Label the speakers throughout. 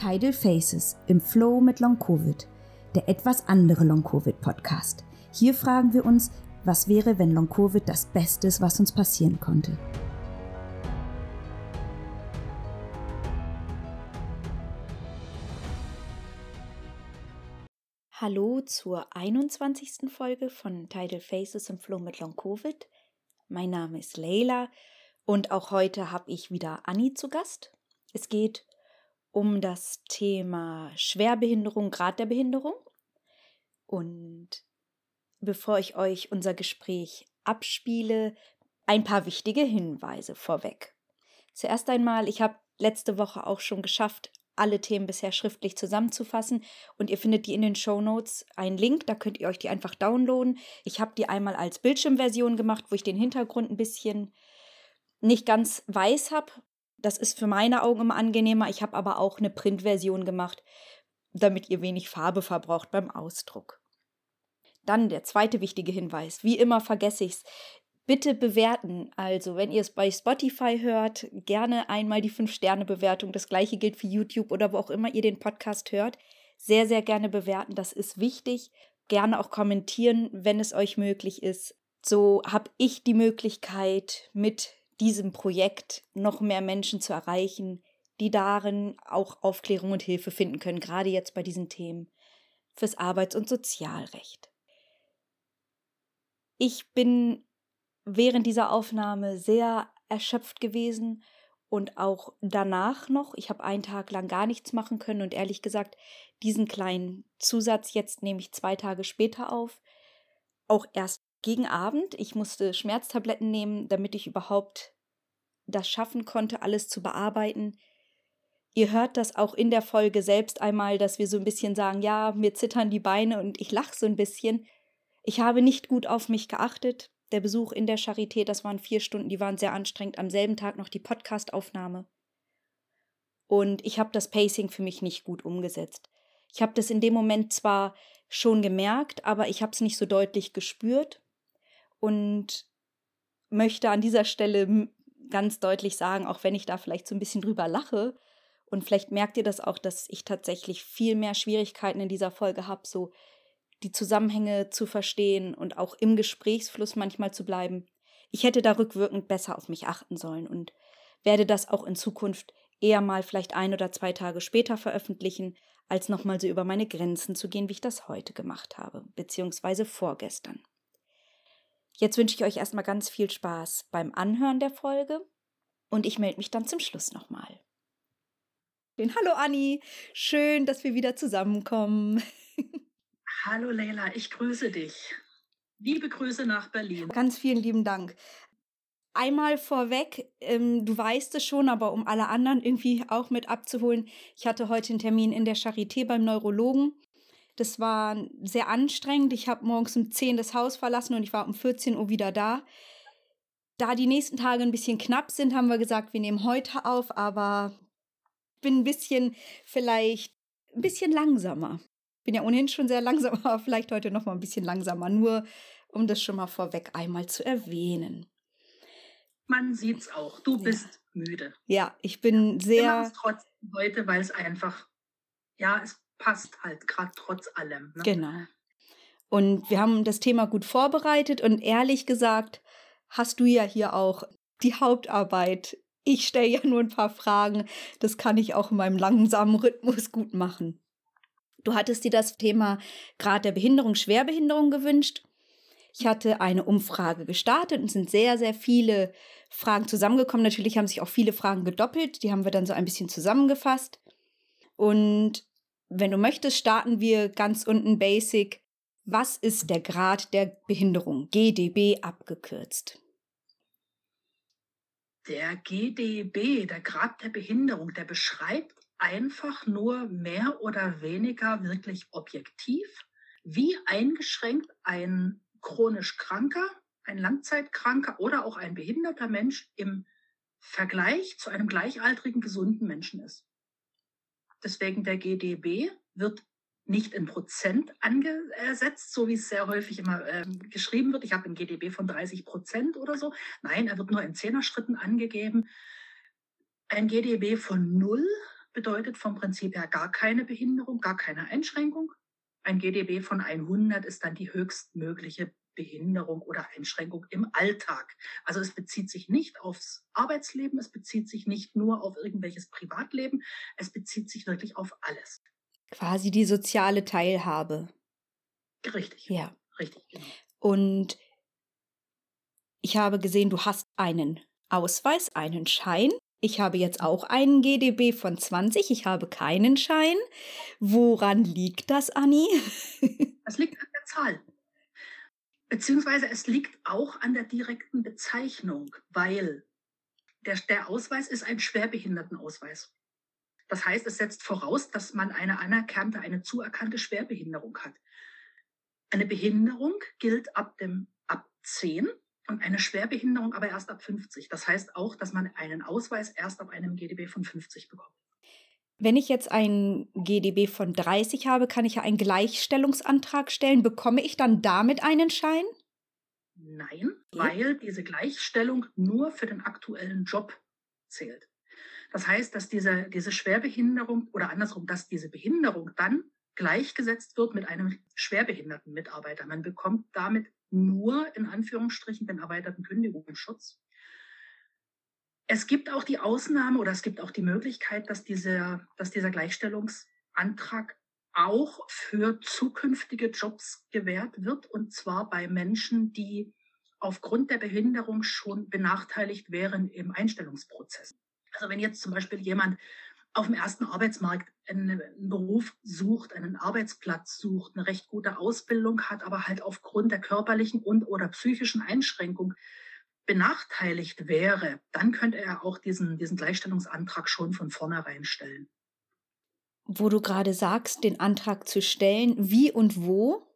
Speaker 1: Tidal Faces im Flow mit Long Covid, der etwas andere Long Covid Podcast. Hier fragen wir uns, was wäre, wenn Long Covid das Beste ist, was uns passieren konnte. Hallo zur 21. Folge von Tidal Faces im Flow mit Long Covid. Mein Name ist Leila und auch heute habe ich wieder Anni zu Gast. Es geht um das Thema Schwerbehinderung, Grad der Behinderung. Und bevor ich euch unser Gespräch abspiele, ein paar wichtige Hinweise vorweg. Zuerst einmal, ich habe letzte Woche auch schon geschafft, alle Themen bisher schriftlich zusammenzufassen und ihr findet die in den Show Notes einen Link, da könnt ihr euch die einfach downloaden. Ich habe die einmal als Bildschirmversion gemacht, wo ich den Hintergrund ein bisschen nicht ganz weiß habe, das ist für meine Augen immer angenehmer. Ich habe aber auch eine Printversion gemacht, damit ihr wenig Farbe verbraucht beim Ausdruck. Dann der zweite wichtige Hinweis. Wie immer vergesse ich es. Bitte bewerten. Also, wenn ihr es bei Spotify hört, gerne einmal die 5-Sterne-Bewertung. Das gleiche gilt für YouTube oder wo auch immer ihr den Podcast hört. Sehr, sehr gerne bewerten. Das ist wichtig. Gerne auch kommentieren, wenn es euch möglich ist. So habe ich die Möglichkeit, mit diesem Projekt noch mehr Menschen zu erreichen, die darin auch Aufklärung und Hilfe finden können, gerade jetzt bei diesen Themen fürs Arbeits- und Sozialrecht. Ich bin während dieser Aufnahme sehr erschöpft gewesen und auch danach noch. Ich habe einen Tag lang gar nichts machen können und ehrlich gesagt, diesen kleinen Zusatz jetzt nehme ich zwei Tage später auf. Auch erst gegen Abend. Ich musste Schmerztabletten nehmen, damit ich überhaupt das schaffen konnte, alles zu bearbeiten. Ihr hört das auch in der Folge selbst einmal, dass wir so ein bisschen sagen, ja, mir zittern die Beine und ich lache so ein bisschen. Ich habe nicht gut auf mich geachtet. Der Besuch in der Charité, das waren vier Stunden, die waren sehr anstrengend. Am selben Tag noch die Podcastaufnahme. Und ich habe das Pacing für mich nicht gut umgesetzt. Ich habe das in dem Moment zwar schon gemerkt, aber ich habe es nicht so deutlich gespürt und möchte an dieser Stelle ganz deutlich sagen, auch wenn ich da vielleicht so ein bisschen drüber lache. Und vielleicht merkt ihr das auch, dass ich tatsächlich viel mehr Schwierigkeiten in dieser Folge habe, so die Zusammenhänge zu verstehen und auch im Gesprächsfluss manchmal zu bleiben. Ich hätte da rückwirkend besser auf mich achten sollen und werde das auch in Zukunft eher mal vielleicht ein oder zwei Tage später veröffentlichen, als nochmal so über meine Grenzen zu gehen, wie ich das heute gemacht habe, beziehungsweise vorgestern. Jetzt wünsche ich euch erstmal ganz viel Spaß beim Anhören der Folge und ich melde mich dann zum Schluss nochmal. Hallo Anni, schön, dass wir wieder zusammenkommen.
Speaker 2: Hallo Leila, ich grüße dich. Liebe Grüße nach Berlin.
Speaker 1: Ganz vielen lieben Dank. Einmal vorweg, ähm, du weißt es schon, aber um alle anderen irgendwie auch mit abzuholen, ich hatte heute einen Termin in der Charité beim Neurologen das war sehr anstrengend. Ich habe morgens um 10 das Haus verlassen und ich war um 14 Uhr wieder da. Da die nächsten Tage ein bisschen knapp sind, haben wir gesagt, wir nehmen heute auf, aber bin ein bisschen vielleicht ein bisschen langsamer. Bin ja ohnehin schon sehr langsam, aber vielleicht heute noch mal ein bisschen langsamer, nur um das schon mal vorweg einmal zu erwähnen.
Speaker 2: Man sieht's auch. Du bist ja. müde.
Speaker 1: Ja, ich bin sehr. Wir
Speaker 2: es trotzdem heute, weil es einfach, ja, es passt halt gerade trotz allem.
Speaker 1: Ne? Genau. Und wir haben das Thema gut vorbereitet und ehrlich gesagt hast du ja hier auch die Hauptarbeit. Ich stelle ja nur ein paar Fragen. Das kann ich auch in meinem langsamen Rhythmus gut machen. Du hattest dir das Thema Grad der Behinderung, Schwerbehinderung gewünscht. Ich hatte eine Umfrage gestartet und sind sehr, sehr viele Fragen zusammengekommen. Natürlich haben sich auch viele Fragen gedoppelt. Die haben wir dann so ein bisschen zusammengefasst. Und wenn du möchtest, starten wir ganz unten basic. Was ist der Grad der Behinderung? GDB abgekürzt.
Speaker 2: Der GDB, der Grad der Behinderung, der beschreibt einfach nur mehr oder weniger wirklich objektiv, wie eingeschränkt ein chronisch kranker, ein Langzeitkranker oder auch ein behinderter Mensch im Vergleich zu einem gleichaltrigen gesunden Menschen ist. Deswegen der GDB wird nicht in Prozent angesetzt, so wie es sehr häufig immer ähm, geschrieben wird. Ich habe ein GDB von 30 Prozent oder so. Nein, er wird nur in Zehnerschritten angegeben. Ein GDB von null bedeutet vom Prinzip her gar keine Behinderung, gar keine Einschränkung. Ein GDB von 100 ist dann die höchstmögliche Behinderung oder Einschränkung im Alltag. Also es bezieht sich nicht aufs Arbeitsleben, es bezieht sich nicht nur auf irgendwelches Privatleben, es bezieht sich wirklich auf alles.
Speaker 1: Quasi die soziale Teilhabe.
Speaker 2: Richtig.
Speaker 1: Ja.
Speaker 2: Richtig. Genau.
Speaker 1: Und ich habe gesehen, du hast einen Ausweis, einen Schein. Ich habe jetzt auch einen GDB von 20. Ich habe keinen Schein. Woran liegt das, Anni?
Speaker 2: Das liegt an der Zahl. Beziehungsweise es liegt auch an der direkten Bezeichnung, weil der, der Ausweis ist ein Schwerbehindertenausweis. Das heißt, es setzt voraus, dass man eine anerkannte, eine zuerkannte Schwerbehinderung hat. Eine Behinderung gilt ab dem ab 10 und eine Schwerbehinderung aber erst ab 50. Das heißt auch, dass man einen Ausweis erst ab einem GDB von 50 bekommt.
Speaker 1: Wenn ich jetzt einen GDB von 30 habe, kann ich ja einen Gleichstellungsantrag stellen. Bekomme ich dann damit einen Schein?
Speaker 2: Nein, weil diese Gleichstellung nur für den aktuellen Job zählt. Das heißt, dass diese, diese Schwerbehinderung oder andersrum, dass diese Behinderung dann gleichgesetzt wird mit einem schwerbehinderten Mitarbeiter. Man bekommt damit nur in Anführungsstrichen den erweiterten Kündigungsschutz. Es gibt auch die Ausnahme oder es gibt auch die Möglichkeit, dass dieser, dass dieser Gleichstellungsantrag auch für zukünftige Jobs gewährt wird, und zwar bei Menschen, die aufgrund der Behinderung schon benachteiligt wären im Einstellungsprozess. Also wenn jetzt zum Beispiel jemand auf dem ersten Arbeitsmarkt einen, Beruf sucht, einen Arbeitsplatz sucht, eine recht gute Ausbildung hat, aber halt aufgrund der körperlichen und oder psychischen Einschränkung benachteiligt wäre, dann könnte er auch diesen, diesen Gleichstellungsantrag schon von vornherein stellen.
Speaker 1: Wo du gerade sagst, den Antrag zu stellen, wie und wo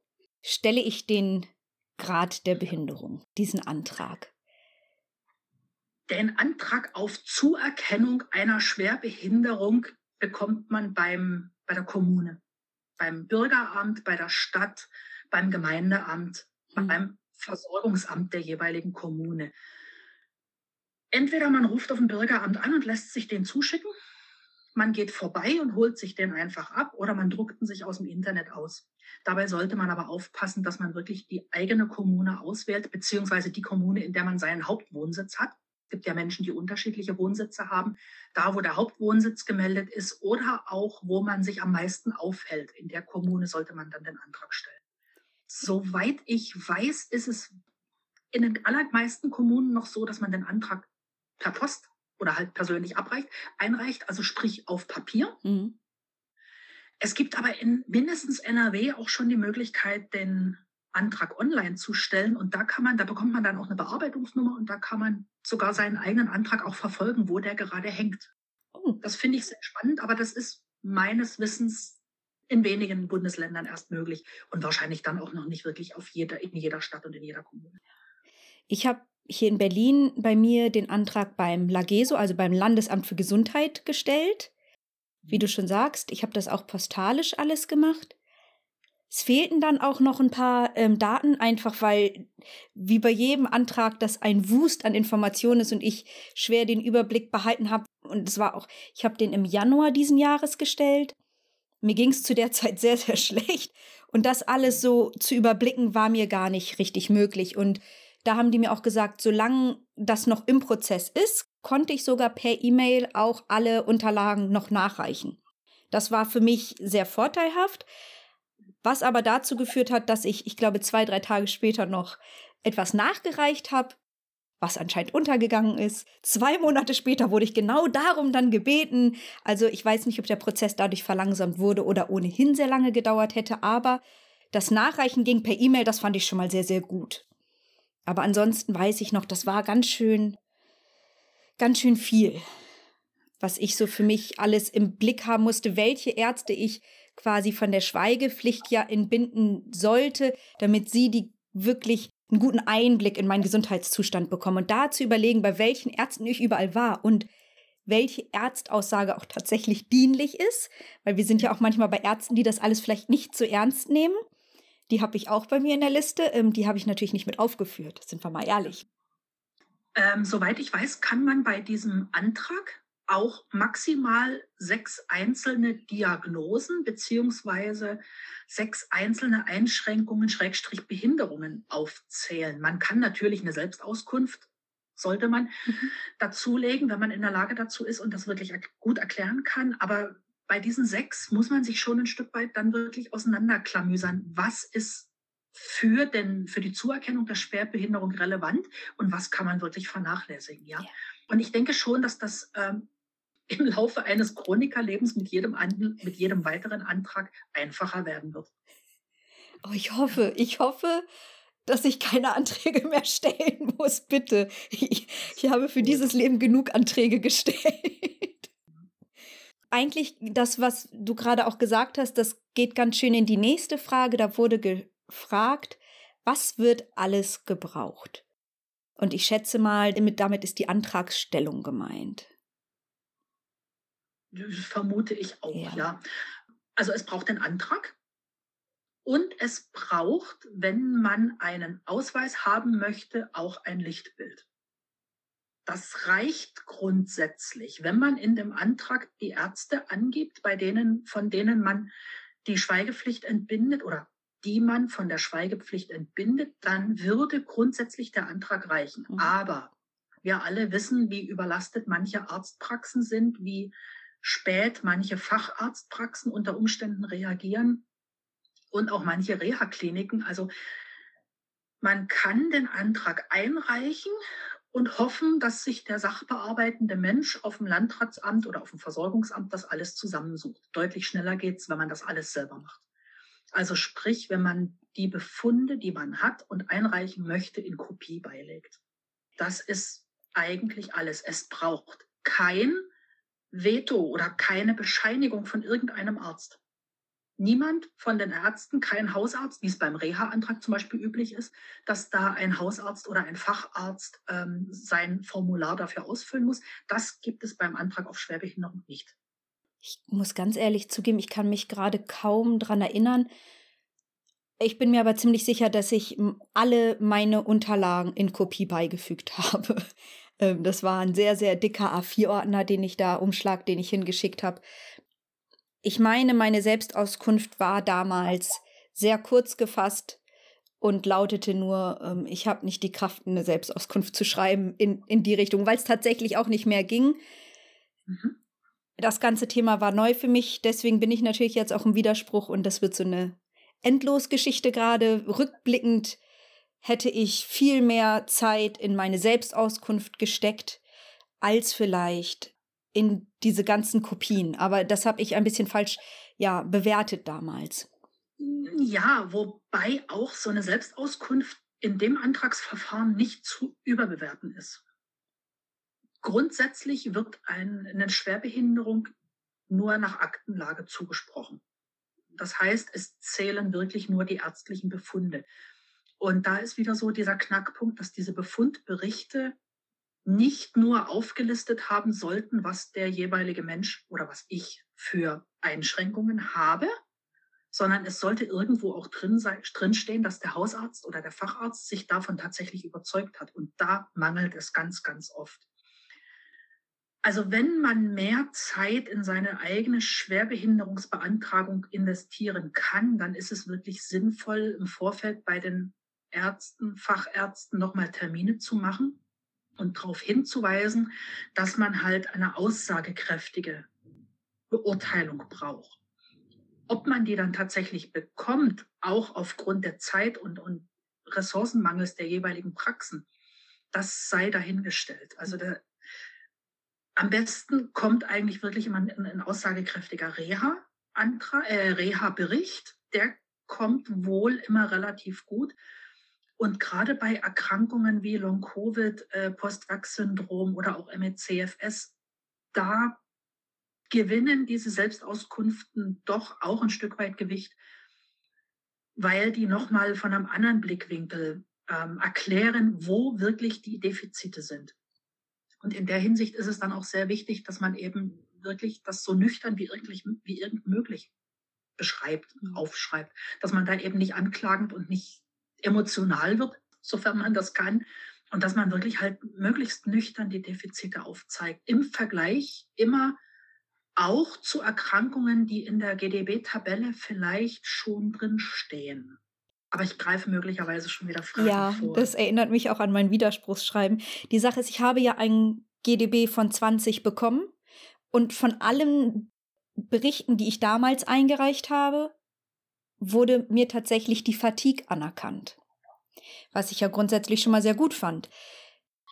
Speaker 1: stelle ich den Grad der Behinderung, diesen Antrag?
Speaker 2: Den Antrag auf Zuerkennung einer Schwerbehinderung bekommt man beim, bei der Kommune, beim Bürgeramt, bei der Stadt, beim Gemeindeamt, hm. beim Versorgungsamt der jeweiligen Kommune. Entweder man ruft auf ein Bürgeramt an und lässt sich den zuschicken, man geht vorbei und holt sich den einfach ab oder man druckt ihn sich aus dem Internet aus. Dabei sollte man aber aufpassen, dass man wirklich die eigene Kommune auswählt, beziehungsweise die Kommune, in der man seinen Hauptwohnsitz hat. Es gibt ja Menschen, die unterschiedliche Wohnsitze haben. Da, wo der Hauptwohnsitz gemeldet ist oder auch, wo man sich am meisten aufhält. In der Kommune sollte man dann den Antrag stellen. Soweit ich weiß, ist es in den allermeisten Kommunen noch so, dass man den Antrag per Post oder halt persönlich abreicht, einreicht, also sprich auf Papier. Mhm. Es gibt aber in mindestens NRW auch schon die Möglichkeit, den Antrag online zu stellen. Und da kann man, da bekommt man dann auch eine Bearbeitungsnummer und da kann man sogar seinen eigenen Antrag auch verfolgen, wo der gerade hängt. Oh. Das finde ich sehr spannend, aber das ist meines Wissens in wenigen Bundesländern erst möglich und wahrscheinlich dann auch noch nicht wirklich auf jeder, in jeder Stadt und in jeder Kommune.
Speaker 1: Ich habe hier in Berlin bei mir den Antrag beim LAGESO, also beim Landesamt für Gesundheit, gestellt. Wie du schon sagst, ich habe das auch postalisch alles gemacht. Es fehlten dann auch noch ein paar ähm, Daten, einfach weil, wie bei jedem Antrag, das ein Wust an Informationen ist und ich schwer den Überblick behalten habe. Und es war auch, ich habe den im Januar diesen Jahres gestellt. Mir ging es zu der Zeit sehr, sehr schlecht. Und das alles so zu überblicken, war mir gar nicht richtig möglich. Und da haben die mir auch gesagt, solange das noch im Prozess ist, konnte ich sogar per E-Mail auch alle Unterlagen noch nachreichen. Das war für mich sehr vorteilhaft, was aber dazu geführt hat, dass ich, ich glaube, zwei, drei Tage später noch etwas nachgereicht habe, was anscheinend untergegangen ist. Zwei Monate später wurde ich genau darum dann gebeten. Also ich weiß nicht, ob der Prozess dadurch verlangsamt wurde oder ohnehin sehr lange gedauert hätte, aber das Nachreichen ging per E-Mail, das fand ich schon mal sehr, sehr gut. Aber ansonsten weiß ich noch, das war ganz schön, ganz schön viel, was ich so für mich alles im Blick haben musste, welche Ärzte ich quasi von der Schweigepflicht ja entbinden sollte, damit sie die wirklich einen guten Einblick in meinen Gesundheitszustand bekommen und da zu überlegen, bei welchen Ärzten ich überall war und welche Ärztaussage auch tatsächlich dienlich ist, weil wir sind ja auch manchmal bei Ärzten, die das alles vielleicht nicht zu ernst nehmen. Die habe ich auch bei mir in der Liste. Ähm, die habe ich natürlich nicht mit aufgeführt, sind wir mal ehrlich.
Speaker 2: Ähm, soweit ich weiß, kann man bei diesem Antrag auch maximal sechs einzelne Diagnosen beziehungsweise sechs einzelne Einschränkungen, Schrägstrich Behinderungen aufzählen. Man kann natürlich eine Selbstauskunft, sollte man mhm. dazulegen, wenn man in der Lage dazu ist und das wirklich gut erklären kann. Aber bei diesen sechs muss man sich schon ein Stück weit dann wirklich auseinanderklamüsern. Was ist für, den, für die Zuerkennung der Schwerbehinderung relevant und was kann man wirklich vernachlässigen? Ja. ja. Und ich denke schon, dass das ähm, im Laufe eines Chronikerlebens mit jedem, mit jedem weiteren Antrag einfacher werden wird.
Speaker 1: Oh, ich hoffe, ich hoffe, dass ich keine Anträge mehr stellen muss, bitte. Ich, ich habe für dieses Leben genug Anträge gestellt. Eigentlich das, was du gerade auch gesagt hast, das geht ganz schön in die nächste Frage. Da wurde gefragt, was wird alles gebraucht? Und ich schätze mal, damit ist die Antragsstellung gemeint.
Speaker 2: Das vermute ich auch, ja. ja. Also es braucht den Antrag und es braucht, wenn man einen Ausweis haben möchte, auch ein Lichtbild. Das reicht grundsätzlich, wenn man in dem Antrag die Ärzte angibt, bei denen, von denen man die Schweigepflicht entbindet oder die man von der Schweigepflicht entbindet, dann würde grundsätzlich der Antrag reichen. Mhm. Aber wir alle wissen, wie überlastet manche Arztpraxen sind, wie spät manche Facharztpraxen unter Umständen reagieren und auch manche Reha-Kliniken. Also man kann den Antrag einreichen und hoffen, dass sich der sachbearbeitende Mensch auf dem Landratsamt oder auf dem Versorgungsamt das alles zusammensucht. Deutlich schneller geht's, wenn man das alles selber macht. Also sprich, wenn man die Befunde, die man hat und einreichen möchte, in Kopie beilegt. Das ist eigentlich alles. Es braucht kein Veto oder keine Bescheinigung von irgendeinem Arzt. Niemand von den Ärzten, kein Hausarzt, wie es beim Reha-Antrag zum Beispiel üblich ist, dass da ein Hausarzt oder ein Facharzt ähm, sein Formular dafür ausfüllen muss. Das gibt es beim Antrag auf Schwerbehinderung nicht.
Speaker 1: Ich muss ganz ehrlich zugeben, ich kann mich gerade kaum daran erinnern. Ich bin mir aber ziemlich sicher, dass ich alle meine Unterlagen in Kopie beigefügt habe. Ähm, das war ein sehr, sehr dicker A4-Ordner, den ich da, Umschlag, den ich hingeschickt habe. Ich meine, meine Selbstauskunft war damals sehr kurz gefasst und lautete nur, ähm, ich habe nicht die Kraft, eine Selbstauskunft zu schreiben in, in die Richtung, weil es tatsächlich auch nicht mehr ging. Mhm. Das ganze Thema war neu für mich, deswegen bin ich natürlich jetzt auch im Widerspruch und das wird so eine Endlosgeschichte gerade. Rückblickend hätte ich viel mehr Zeit in meine Selbstauskunft gesteckt, als vielleicht in diese ganzen Kopien. Aber das habe ich ein bisschen falsch ja, bewertet damals.
Speaker 2: Ja, wobei auch so eine Selbstauskunft in dem Antragsverfahren nicht zu überbewerten ist. Grundsätzlich wird eine Schwerbehinderung nur nach Aktenlage zugesprochen. Das heißt, es zählen wirklich nur die ärztlichen Befunde. Und da ist wieder so dieser Knackpunkt, dass diese Befundberichte nicht nur aufgelistet haben sollten, was der jeweilige Mensch oder was ich für Einschränkungen habe, sondern es sollte irgendwo auch drin, sein, drin stehen, dass der Hausarzt oder der Facharzt sich davon tatsächlich überzeugt hat. Und da mangelt es ganz, ganz oft. Also wenn man mehr Zeit in seine eigene Schwerbehinderungsbeantragung investieren kann, dann ist es wirklich sinnvoll, im Vorfeld bei den Ärzten, Fachärzten nochmal Termine zu machen und darauf hinzuweisen, dass man halt eine aussagekräftige Beurteilung braucht. Ob man die dann tatsächlich bekommt, auch aufgrund der Zeit und, und Ressourcenmangels der jeweiligen Praxen, das sei dahingestellt. Also der, am besten kommt eigentlich wirklich immer ein, ein aussagekräftiger Reha-Antrag, äh, Reha-Bericht. Der kommt wohl immer relativ gut. Und gerade bei Erkrankungen wie Long-Covid, äh, Post-Vax-Syndrom oder auch MECFS, da gewinnen diese Selbstauskünften doch auch ein Stück weit Gewicht, weil die nochmal von einem anderen Blickwinkel ähm, erklären, wo wirklich die Defizite sind. Und in der Hinsicht ist es dann auch sehr wichtig, dass man eben wirklich das so nüchtern wie irgendwie, wie irgend möglich beschreibt, mhm. aufschreibt, dass man dann eben nicht anklagend und nicht emotional wird, sofern man das kann, Und dass man wirklich halt möglichst nüchtern die Defizite aufzeigt. Im Vergleich immer auch zu Erkrankungen, die in der GDB-Tabelle vielleicht schon drin stehen. Aber ich greife möglicherweise schon wieder Fragen
Speaker 1: ja,
Speaker 2: vor.
Speaker 1: Ja, das erinnert mich auch an mein Widerspruchsschreiben. Die Sache ist, ich habe ja ein GDB von 20 bekommen und von allen Berichten, die ich damals eingereicht habe, wurde mir tatsächlich die Fatigue anerkannt. Was ich ja grundsätzlich schon mal sehr gut fand.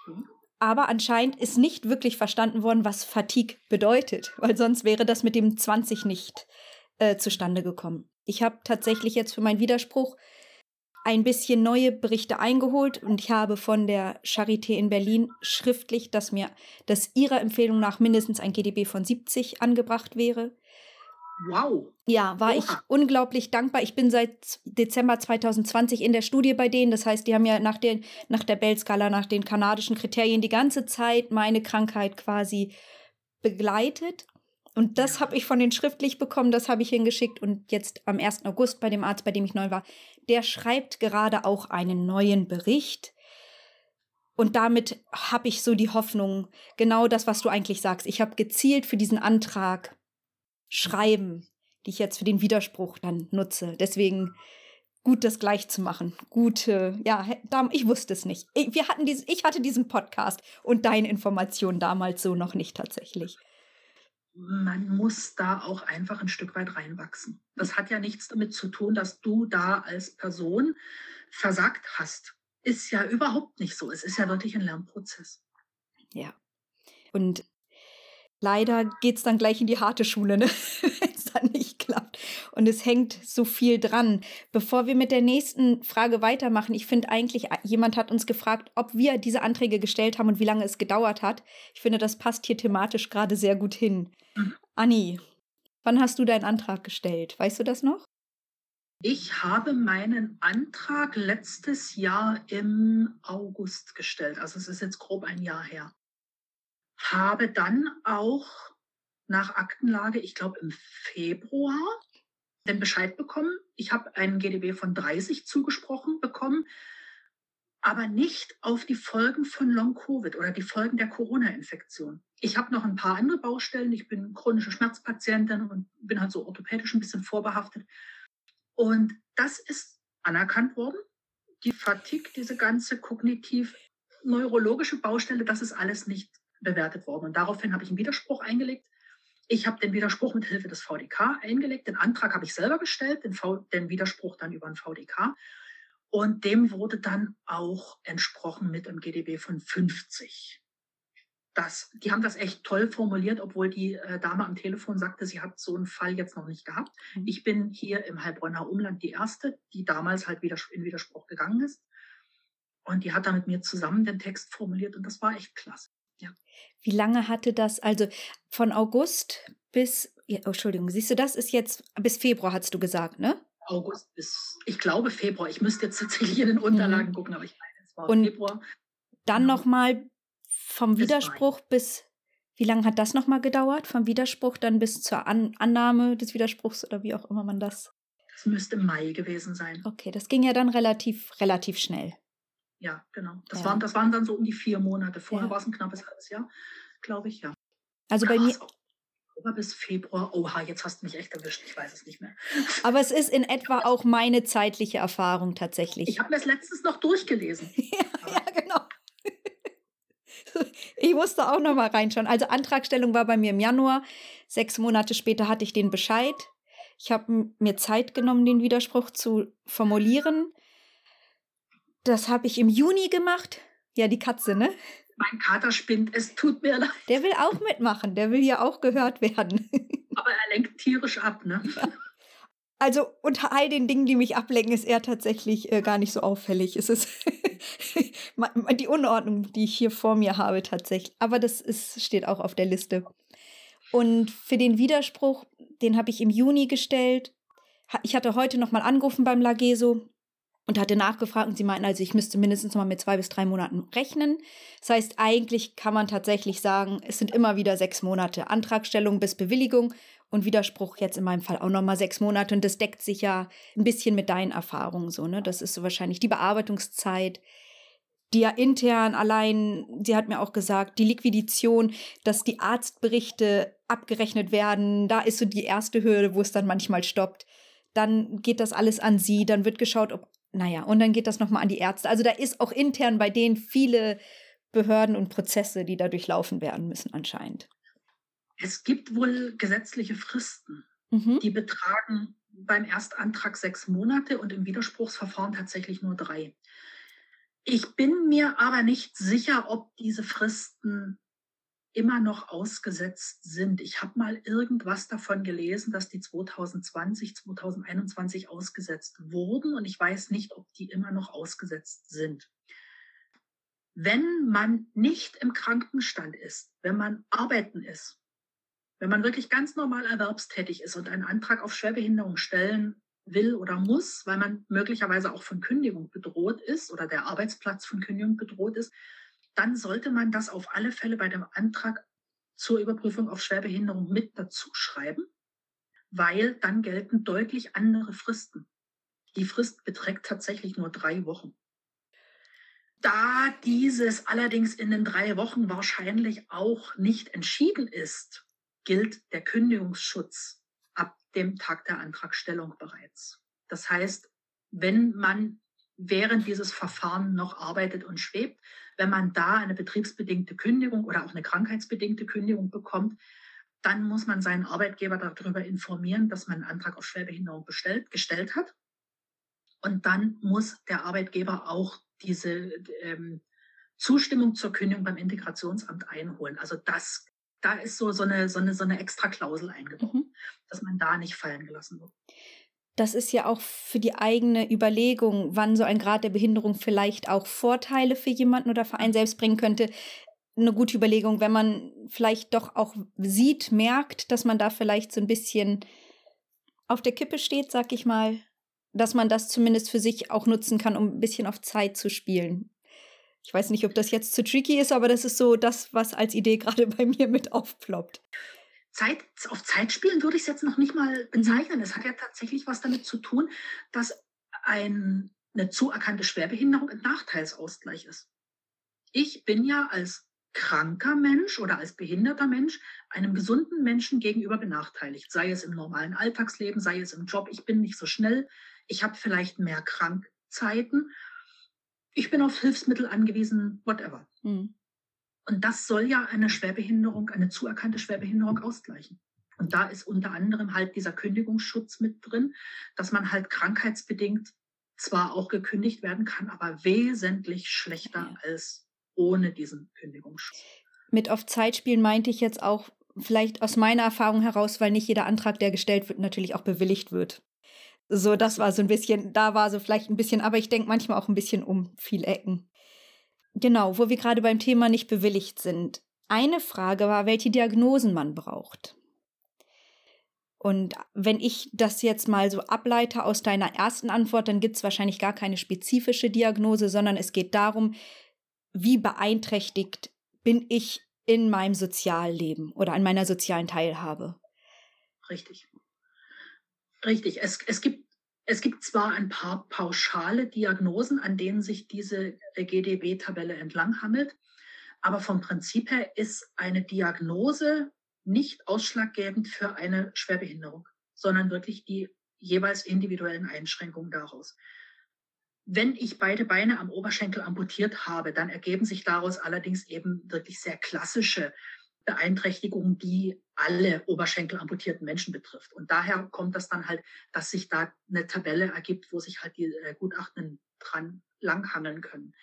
Speaker 1: Mhm aber anscheinend ist nicht wirklich verstanden worden, was Fatigue bedeutet, weil sonst wäre das mit dem 20 nicht äh, zustande gekommen. Ich habe tatsächlich jetzt für meinen Widerspruch ein bisschen neue Berichte eingeholt und ich habe von der Charité in Berlin schriftlich, dass mir, dass ihrer Empfehlung nach mindestens ein GDB von 70 angebracht wäre.
Speaker 2: Wow.
Speaker 1: Ja, war Oha. ich unglaublich dankbar. Ich bin seit Dezember 2020 in der Studie bei denen. Das heißt, die haben ja nach, den, nach der Bell-Skala, nach den kanadischen Kriterien die ganze Zeit meine Krankheit quasi begleitet. Und das habe ich von denen schriftlich bekommen, das habe ich hingeschickt. Und jetzt am 1. August bei dem Arzt, bei dem ich neu war, der schreibt gerade auch einen neuen Bericht. Und damit habe ich so die Hoffnung, genau das, was du eigentlich sagst. Ich habe gezielt für diesen Antrag schreiben, die ich jetzt für den Widerspruch dann nutze. Deswegen gut, das gleich zu machen. Gut, äh, ja, ich wusste es nicht. Ich, wir hatten diese, ich hatte diesen Podcast und deine Informationen damals so noch nicht tatsächlich.
Speaker 2: Man muss da auch einfach ein Stück weit reinwachsen. Das hat ja nichts damit zu tun, dass du da als Person versagt hast. Ist ja überhaupt nicht so. Es ist ja wirklich ein Lernprozess.
Speaker 1: Ja. Und leider geht es dann gleich in die harte Schule, ne? wenn es dann nicht klappt. Und es hängt so viel dran. Bevor wir mit der nächsten Frage weitermachen, ich finde eigentlich, jemand hat uns gefragt, ob wir diese Anträge gestellt haben und wie lange es gedauert hat. Ich finde, das passt hier thematisch gerade sehr gut hin. Anni, wann hast du deinen Antrag gestellt? Weißt du das noch?
Speaker 2: Ich habe meinen Antrag letztes Jahr im August gestellt. Also es ist jetzt grob ein Jahr her habe dann auch nach Aktenlage, ich glaube im Februar, den Bescheid bekommen. Ich habe einen GDB von 30 zugesprochen bekommen, aber nicht auf die Folgen von Long-Covid oder die Folgen der Corona-Infektion. Ich habe noch ein paar andere Baustellen. Ich bin chronische Schmerzpatientin und bin halt so orthopädisch ein bisschen vorbehaftet. Und das ist anerkannt worden. Die Fatigue, diese ganze kognitiv-neurologische Baustelle, das ist alles nicht bewertet worden. Und daraufhin habe ich einen Widerspruch eingelegt. Ich habe den Widerspruch mit Hilfe des VDK eingelegt. Den Antrag habe ich selber gestellt, den, v den Widerspruch dann über den VDK. Und dem wurde dann auch entsprochen mit einem GDB von 50. Das, die haben das echt toll formuliert, obwohl die äh, Dame am Telefon sagte, sie hat so einen Fall jetzt noch nicht gehabt. Mhm. Ich bin hier im Heilbronner Umland die erste, die damals halt wieder in Widerspruch gegangen ist. Und die hat dann mit mir zusammen den Text formuliert und das war echt klasse. Ja.
Speaker 1: Wie lange hatte das, also von August bis, ja, oh, Entschuldigung, siehst du, das ist jetzt bis Februar, hast du gesagt, ne?
Speaker 2: August bis, ich glaube Februar. Ich müsste jetzt tatsächlich in den mhm. Unterlagen mhm. gucken, aber ich meine, es war Und Februar.
Speaker 1: Dann genau. nochmal vom Widerspruch bis, wie lange hat das nochmal gedauert? Vom Widerspruch dann bis zur An Annahme des Widerspruchs oder wie auch immer man das.
Speaker 2: Das müsste Mai gewesen sein.
Speaker 1: Okay, das ging ja dann relativ, relativ schnell.
Speaker 2: Ja, genau. Das, ja. Waren, das waren dann so um die vier Monate. Vorher ja. war es ein knappes halbes Jahr, glaube ich, ja.
Speaker 1: Also bei mir.
Speaker 2: Bis Februar. Oha, jetzt hast du mich echt erwischt. Ich weiß es nicht mehr.
Speaker 1: Aber es ist in etwa auch meine zeitliche Erfahrung tatsächlich.
Speaker 2: Ich habe mir es letztens noch durchgelesen.
Speaker 1: ja, ja, genau. Ich musste auch noch mal reinschauen. Also Antragstellung war bei mir im Januar. Sechs Monate später hatte ich den Bescheid. Ich habe mir Zeit genommen, den Widerspruch zu formulieren. Das habe ich im Juni gemacht. Ja, die Katze, ne?
Speaker 2: Mein Kater spinnt, es tut mir leid.
Speaker 1: Der will auch mitmachen, der will ja auch gehört werden.
Speaker 2: Aber er lenkt tierisch ab, ne? Ja.
Speaker 1: Also unter all den Dingen, die mich ablenken, ist er tatsächlich äh, gar nicht so auffällig. Es ist die Unordnung, die ich hier vor mir habe, tatsächlich. Aber das ist, steht auch auf der Liste. Und für den Widerspruch, den habe ich im Juni gestellt. Ich hatte heute nochmal angerufen beim Lageso und hatte nachgefragt und sie meinten, also ich müsste mindestens mal mit zwei bis drei Monaten rechnen. Das heißt, eigentlich kann man tatsächlich sagen, es sind immer wieder sechs Monate Antragstellung bis Bewilligung und Widerspruch jetzt in meinem Fall auch nochmal sechs Monate und das deckt sich ja ein bisschen mit deinen Erfahrungen so, ne? Das ist so wahrscheinlich die Bearbeitungszeit, die ja intern allein, sie hat mir auch gesagt, die Liquidation, dass die Arztberichte abgerechnet werden, da ist so die erste Hürde, wo es dann manchmal stoppt. Dann geht das alles an sie, dann wird geschaut, ob, naja, und dann geht das nochmal an die Ärzte. Also da ist auch intern bei denen viele Behörden und Prozesse, die da durchlaufen werden müssen anscheinend.
Speaker 2: Es gibt wohl gesetzliche Fristen, mhm. die betragen beim Erstantrag sechs Monate und im Widerspruchsverfahren tatsächlich nur drei. Ich bin mir aber nicht sicher, ob diese Fristen immer noch ausgesetzt sind. Ich habe mal irgendwas davon gelesen, dass die 2020, 2021 ausgesetzt wurden und ich weiß nicht, ob die immer noch ausgesetzt sind. Wenn man nicht im Krankenstand ist, wenn man arbeiten ist, wenn man wirklich ganz normal erwerbstätig ist und einen Antrag auf Schwerbehinderung stellen will oder muss, weil man möglicherweise auch von Kündigung bedroht ist oder der Arbeitsplatz von Kündigung bedroht ist, dann sollte man das auf alle Fälle bei dem Antrag zur Überprüfung auf Schwerbehinderung mit dazu schreiben, weil dann gelten deutlich andere Fristen. Die Frist beträgt tatsächlich nur drei Wochen. Da dieses allerdings in den drei Wochen wahrscheinlich auch nicht entschieden ist, gilt der Kündigungsschutz dem Tag der Antragstellung bereits. Das heißt, wenn man während dieses Verfahren noch arbeitet und schwebt, wenn man da eine betriebsbedingte Kündigung oder auch eine krankheitsbedingte Kündigung bekommt, dann muss man seinen Arbeitgeber darüber informieren, dass man einen Antrag auf Schwerbehinderung bestellt, gestellt hat. Und dann muss der Arbeitgeber auch diese ähm, Zustimmung zur Kündigung beim Integrationsamt einholen. Also das da ist so, so, eine, so, eine, so eine extra Klausel eingebaut, mhm. dass man da nicht fallen gelassen wird.
Speaker 1: Das ist ja auch für die eigene Überlegung, wann so ein Grad der Behinderung vielleicht auch Vorteile für jemanden oder für einen selbst bringen könnte. Eine gute Überlegung, wenn man vielleicht doch auch sieht, merkt, dass man da vielleicht so ein bisschen auf der Kippe steht, sag ich mal, dass man das zumindest für sich auch nutzen kann, um ein bisschen auf Zeit zu spielen. Ich weiß nicht, ob das jetzt zu tricky ist, aber das ist so das, was als Idee gerade bei mir mit aufploppt.
Speaker 2: Zeit, auf Zeitspielen würde ich es jetzt noch nicht mal bezeichnen. Es hat ja tatsächlich was damit zu tun, dass ein, eine zuerkannte Schwerbehinderung ein Nachteilsausgleich ist. Ich bin ja als kranker Mensch oder als behinderter Mensch einem gesunden Menschen gegenüber benachteiligt, sei es im normalen Alltagsleben, sei es im Job. Ich bin nicht so schnell, ich habe vielleicht mehr Krankzeiten ich bin auf Hilfsmittel angewiesen, whatever. Mhm. Und das soll ja eine Schwerbehinderung, eine zuerkannte Schwerbehinderung ausgleichen. Und da ist unter anderem halt dieser Kündigungsschutz mit drin, dass man halt krankheitsbedingt zwar auch gekündigt werden kann, aber wesentlich schlechter ja. als ohne diesen Kündigungsschutz.
Speaker 1: Mit auf Zeit spielen meinte ich jetzt auch vielleicht aus meiner Erfahrung heraus, weil nicht jeder Antrag, der gestellt wird, natürlich auch bewilligt wird. So, das war so ein bisschen, da war so vielleicht ein bisschen, aber ich denke manchmal auch ein bisschen um viele Ecken. Genau, wo wir gerade beim Thema nicht bewilligt sind. Eine Frage war, welche Diagnosen man braucht. Und wenn ich das jetzt mal so ableite aus deiner ersten Antwort, dann gibt es wahrscheinlich gar keine spezifische Diagnose, sondern es geht darum, wie beeinträchtigt bin ich in meinem Sozialleben oder an meiner sozialen Teilhabe.
Speaker 2: Richtig. Richtig. Es, es, gibt, es gibt zwar ein paar pauschale Diagnosen, an denen sich diese GDB-Tabelle entlanghammelt, aber vom Prinzip her ist eine Diagnose nicht ausschlaggebend für eine Schwerbehinderung, sondern wirklich die jeweils individuellen Einschränkungen daraus. Wenn ich beide Beine am Oberschenkel amputiert habe, dann ergeben sich daraus allerdings eben wirklich sehr klassische Beeinträchtigung, die alle Oberschenkel amputierten Menschen betrifft. Und daher kommt das dann halt, dass sich da eine Tabelle ergibt, wo sich halt die äh, Gutachten dran langhangeln können.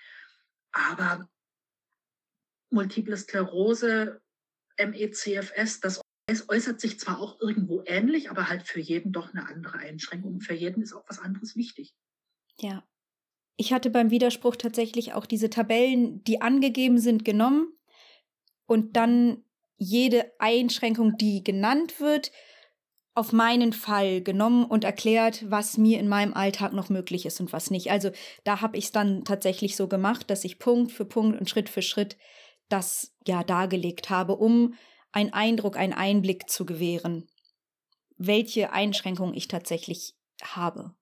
Speaker 2: Aber Multiple Sklerose, MECFS, das äußert sich zwar auch irgendwo ähnlich, aber halt für jeden doch eine andere Einschränkung. Für jeden ist auch was anderes wichtig.
Speaker 1: Ja. Ich hatte beim Widerspruch tatsächlich auch diese Tabellen, die angegeben sind, genommen und dann jede Einschränkung, die genannt wird, auf meinen Fall genommen und erklärt, was mir in meinem Alltag noch möglich ist und was nicht. Also da habe ich es dann tatsächlich so gemacht, dass ich Punkt für Punkt und Schritt für Schritt das ja dargelegt habe, um einen Eindruck, einen Einblick zu gewähren, welche Einschränkungen ich tatsächlich habe.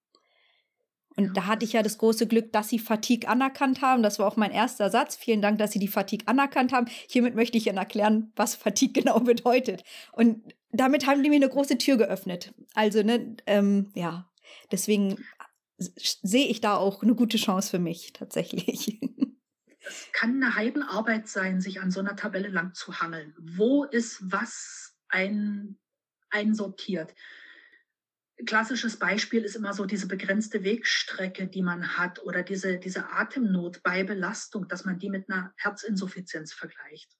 Speaker 1: Und da hatte ich ja das große Glück, dass sie Fatigue anerkannt haben. Das war auch mein erster Satz. Vielen Dank, dass Sie die Fatigue anerkannt haben. Hiermit möchte ich Ihnen erklären, was Fatigue genau bedeutet. Und damit haben die mir eine große Tür geöffnet. Also, ne, ähm, ja, deswegen sehe ich da auch eine gute Chance für mich tatsächlich.
Speaker 2: Es kann eine Heidenarbeit sein, sich an so einer Tabelle lang zu hangeln. Wo ist was ein, einsortiert? Klassisches Beispiel ist immer so diese begrenzte Wegstrecke, die man hat oder diese, diese Atemnot bei Belastung, dass man die mit einer Herzinsuffizienz vergleicht.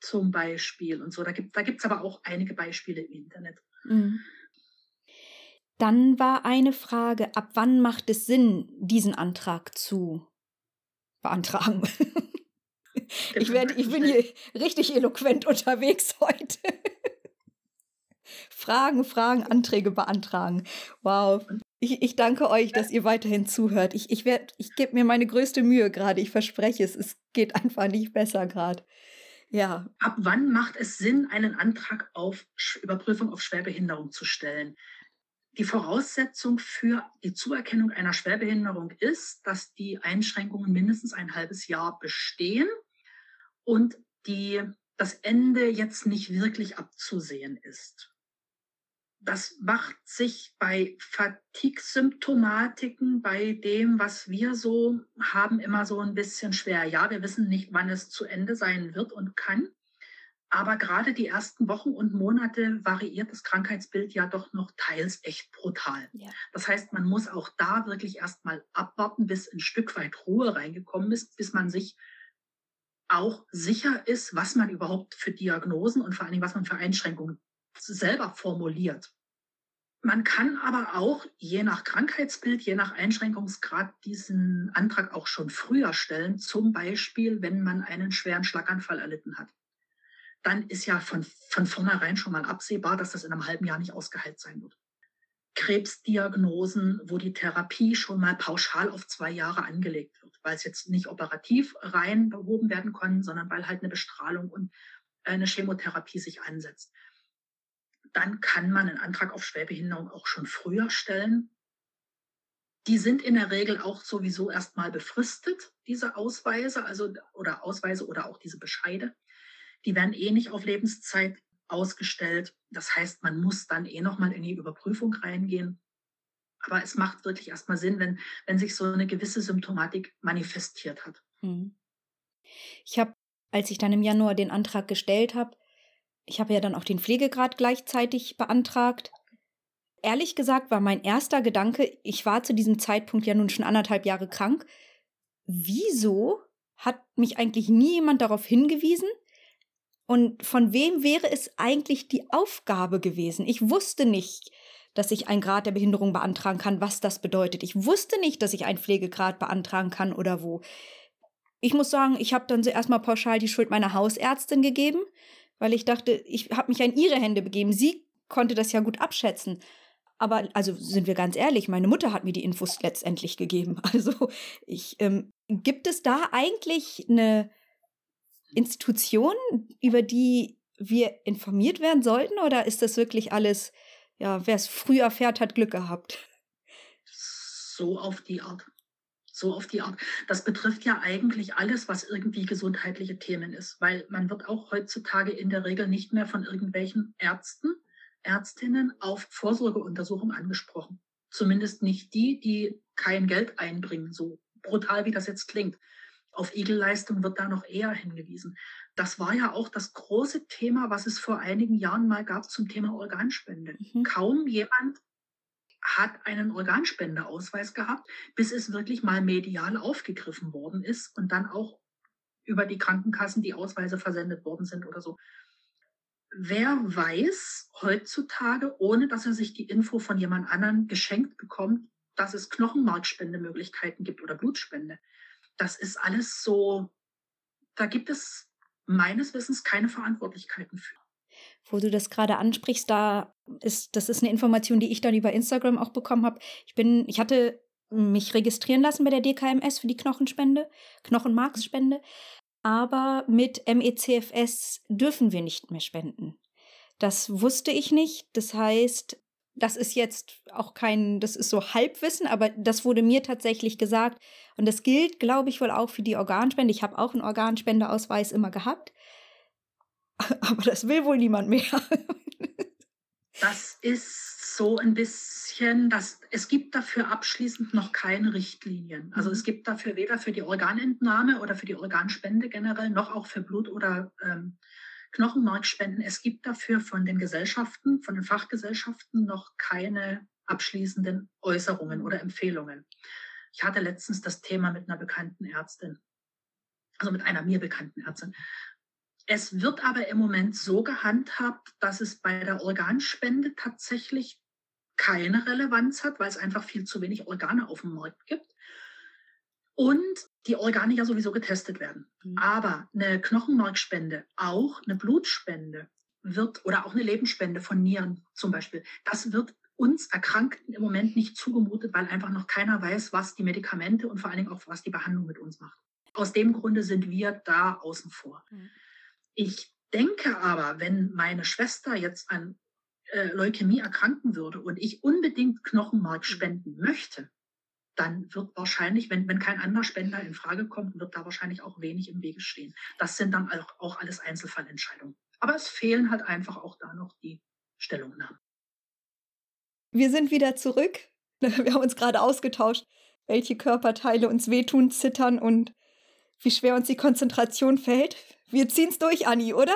Speaker 2: Zum Beispiel und so. Da gibt es da gibt's aber auch einige Beispiele im Internet. Mhm.
Speaker 1: Dann war eine Frage, ab wann macht es Sinn, diesen Antrag zu beantragen? ich, werde, ich bin hier richtig eloquent unterwegs heute. Fragen, Fragen, Anträge beantragen. Wow. Ich, ich danke euch, dass ihr weiterhin zuhört. Ich, ich, ich gebe mir meine größte Mühe gerade. Ich verspreche es. Es geht einfach nicht besser gerade. Ja.
Speaker 2: Ab wann macht es Sinn, einen Antrag auf Überprüfung auf Schwerbehinderung zu stellen? Die Voraussetzung für die Zuerkennung einer Schwerbehinderung ist, dass die Einschränkungen mindestens ein halbes Jahr bestehen und die, das Ende jetzt nicht wirklich abzusehen ist das macht sich bei Fatigue-Symptomatiken, bei dem, was wir so haben, immer so ein bisschen schwer. Ja, wir wissen nicht, wann es zu Ende sein wird und kann. Aber gerade die ersten Wochen und Monate variiert das Krankheitsbild ja doch noch teils echt brutal. Ja. Das heißt, man muss auch da wirklich erstmal abwarten, bis ein Stück weit Ruhe reingekommen ist, bis man sich auch sicher ist, was man überhaupt für Diagnosen und vor allen Dingen, was man für Einschränkungen selber formuliert. Man kann aber auch je nach Krankheitsbild, je nach Einschränkungsgrad diesen Antrag auch schon früher stellen. Zum Beispiel, wenn man einen schweren Schlaganfall erlitten hat. Dann ist ja von, von vornherein schon mal absehbar, dass das in einem halben Jahr nicht ausgeheilt sein wird. Krebsdiagnosen, wo die Therapie schon mal pauschal auf zwei Jahre angelegt wird, weil es jetzt nicht operativ rein behoben werden kann, sondern weil halt eine Bestrahlung und eine Chemotherapie sich ansetzt dann kann man einen Antrag auf Schwerbehinderung auch schon früher stellen. Die sind in der Regel auch sowieso erstmal befristet, diese Ausweise, also oder Ausweise oder auch diese Bescheide. Die werden eh nicht auf Lebenszeit ausgestellt. Das heißt, man muss dann eh nochmal in die Überprüfung reingehen. Aber es macht wirklich erstmal Sinn, wenn, wenn sich so eine gewisse Symptomatik manifestiert hat. Hm.
Speaker 1: Ich habe, als ich dann im Januar den Antrag gestellt habe, ich habe ja dann auch den Pflegegrad gleichzeitig beantragt. Ehrlich gesagt war mein erster Gedanke, ich war zu diesem Zeitpunkt ja nun schon anderthalb Jahre krank. Wieso hat mich eigentlich nie jemand darauf hingewiesen? Und von wem wäre es eigentlich die Aufgabe gewesen? Ich wusste nicht, dass ich einen Grad der Behinderung beantragen kann, was das bedeutet. Ich wusste nicht, dass ich einen Pflegegrad beantragen kann oder wo. Ich muss sagen, ich habe dann zuerst mal pauschal die Schuld meiner Hausärztin gegeben weil ich dachte, ich habe mich in ihre Hände begeben. Sie konnte das ja gut abschätzen. Aber also sind wir ganz ehrlich, meine Mutter hat mir die Infos letztendlich gegeben. Also ich ähm, gibt es da eigentlich eine Institution, über die wir informiert werden sollten, oder ist das wirklich alles, ja, wer es früh erfährt, hat Glück gehabt?
Speaker 2: So auf die Art so auf die Art. Das betrifft ja eigentlich alles, was irgendwie gesundheitliche Themen ist, weil man wird auch heutzutage in der Regel nicht mehr von irgendwelchen Ärzten, Ärztinnen auf Vorsorgeuntersuchungen angesprochen. Zumindest nicht die, die kein Geld einbringen, so brutal wie das jetzt klingt. Auf Igelleistung wird da noch eher hingewiesen. Das war ja auch das große Thema, was es vor einigen Jahren mal gab zum Thema Organspende. Mhm. Kaum jemand hat einen Organspendeausweis gehabt, bis es wirklich mal medial aufgegriffen worden ist und dann auch über die Krankenkassen die Ausweise versendet worden sind oder so. Wer weiß heutzutage, ohne dass er sich die Info von jemand anderen geschenkt bekommt, dass es Knochenmarkspendemöglichkeiten gibt oder Blutspende. Das ist alles so, da gibt es meines Wissens keine Verantwortlichkeiten für
Speaker 1: wo du das gerade ansprichst, da ist, das ist eine Information, die ich dann über Instagram auch bekommen habe. Ich bin, ich hatte mich registrieren lassen bei der DKMS für die Knochenspende, Knochenmarksspende, aber mit MECFS dürfen wir nicht mehr spenden. Das wusste ich nicht. Das heißt, Das ist jetzt auch kein, das ist so Halbwissen, aber das wurde mir tatsächlich gesagt. Und das gilt, glaube ich, wohl auch für die Organspende. Ich habe auch einen Organspendeausweis immer gehabt. Aber das will wohl niemand mehr.
Speaker 2: Das ist so ein bisschen, dass es gibt dafür abschließend noch keine Richtlinien. Also es mhm. gibt dafür weder für die Organentnahme oder für die Organspende generell, noch auch für Blut- oder ähm, Knochenmarkspenden. Es gibt dafür von den Gesellschaften, von den Fachgesellschaften noch keine abschließenden Äußerungen oder Empfehlungen. Ich hatte letztens das Thema mit einer bekannten Ärztin, also mit einer mir bekannten Ärztin. Es wird aber im Moment so gehandhabt, dass es bei der Organspende tatsächlich keine Relevanz hat, weil es einfach viel zu wenig Organe auf dem Markt gibt. Und die Organe ja sowieso getestet werden. Mhm. Aber eine Knochenmarkspende, auch eine Blutspende wird oder auch eine Lebensspende von Nieren zum Beispiel, das wird uns Erkrankten im Moment nicht zugemutet, weil einfach noch keiner weiß, was die Medikamente und vor allen Dingen auch was die Behandlung mit uns macht. Aus dem Grunde sind wir da außen vor. Mhm. Ich denke aber, wenn meine Schwester jetzt an äh, Leukämie erkranken würde und ich unbedingt Knochenmark mhm. spenden möchte, dann wird wahrscheinlich, wenn, wenn kein anderer Spender in Frage kommt, wird da wahrscheinlich auch wenig im Wege stehen. Das sind dann auch, auch alles Einzelfallentscheidungen. Aber es fehlen halt einfach auch da noch die Stellungnahmen.
Speaker 1: Wir sind wieder zurück. Wir haben uns gerade ausgetauscht, welche Körperteile uns wehtun, zittern und wie schwer uns die Konzentration fällt. Wir ziehen es durch, Anni, oder?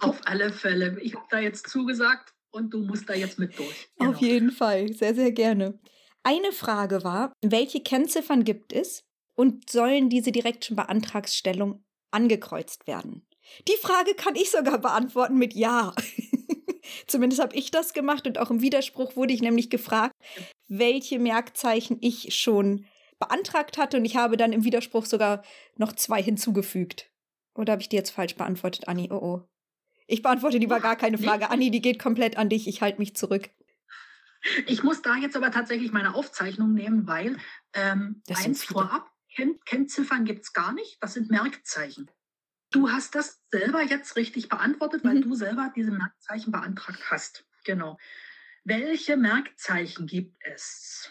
Speaker 2: Auf alle Fälle. Ich habe da jetzt zugesagt und du musst da jetzt mit durch.
Speaker 1: Genau. Auf jeden Fall. Sehr, sehr gerne. Eine Frage war, welche Kennziffern gibt es und sollen diese direkten Beantragsstellung angekreuzt werden? Die Frage kann ich sogar beantworten mit Ja. Zumindest habe ich das gemacht und auch im Widerspruch wurde ich nämlich gefragt, welche Merkzeichen ich schon beantragt hatte und ich habe dann im Widerspruch sogar noch zwei hinzugefügt. Oder habe ich die jetzt falsch beantwortet, Anni? Oh oh. Ich beantworte lieber gar keine Frage. Anni, die geht komplett an dich. Ich halte mich zurück.
Speaker 2: Ich muss da jetzt aber tatsächlich meine Aufzeichnung nehmen, weil ähm, eins vorab, Ken Kennziffern gibt es gar nicht. Das sind Merkzeichen. Du hast das selber jetzt richtig beantwortet, weil mhm. du selber diese Merkzeichen beantragt hast. Genau. Welche Merkzeichen gibt es?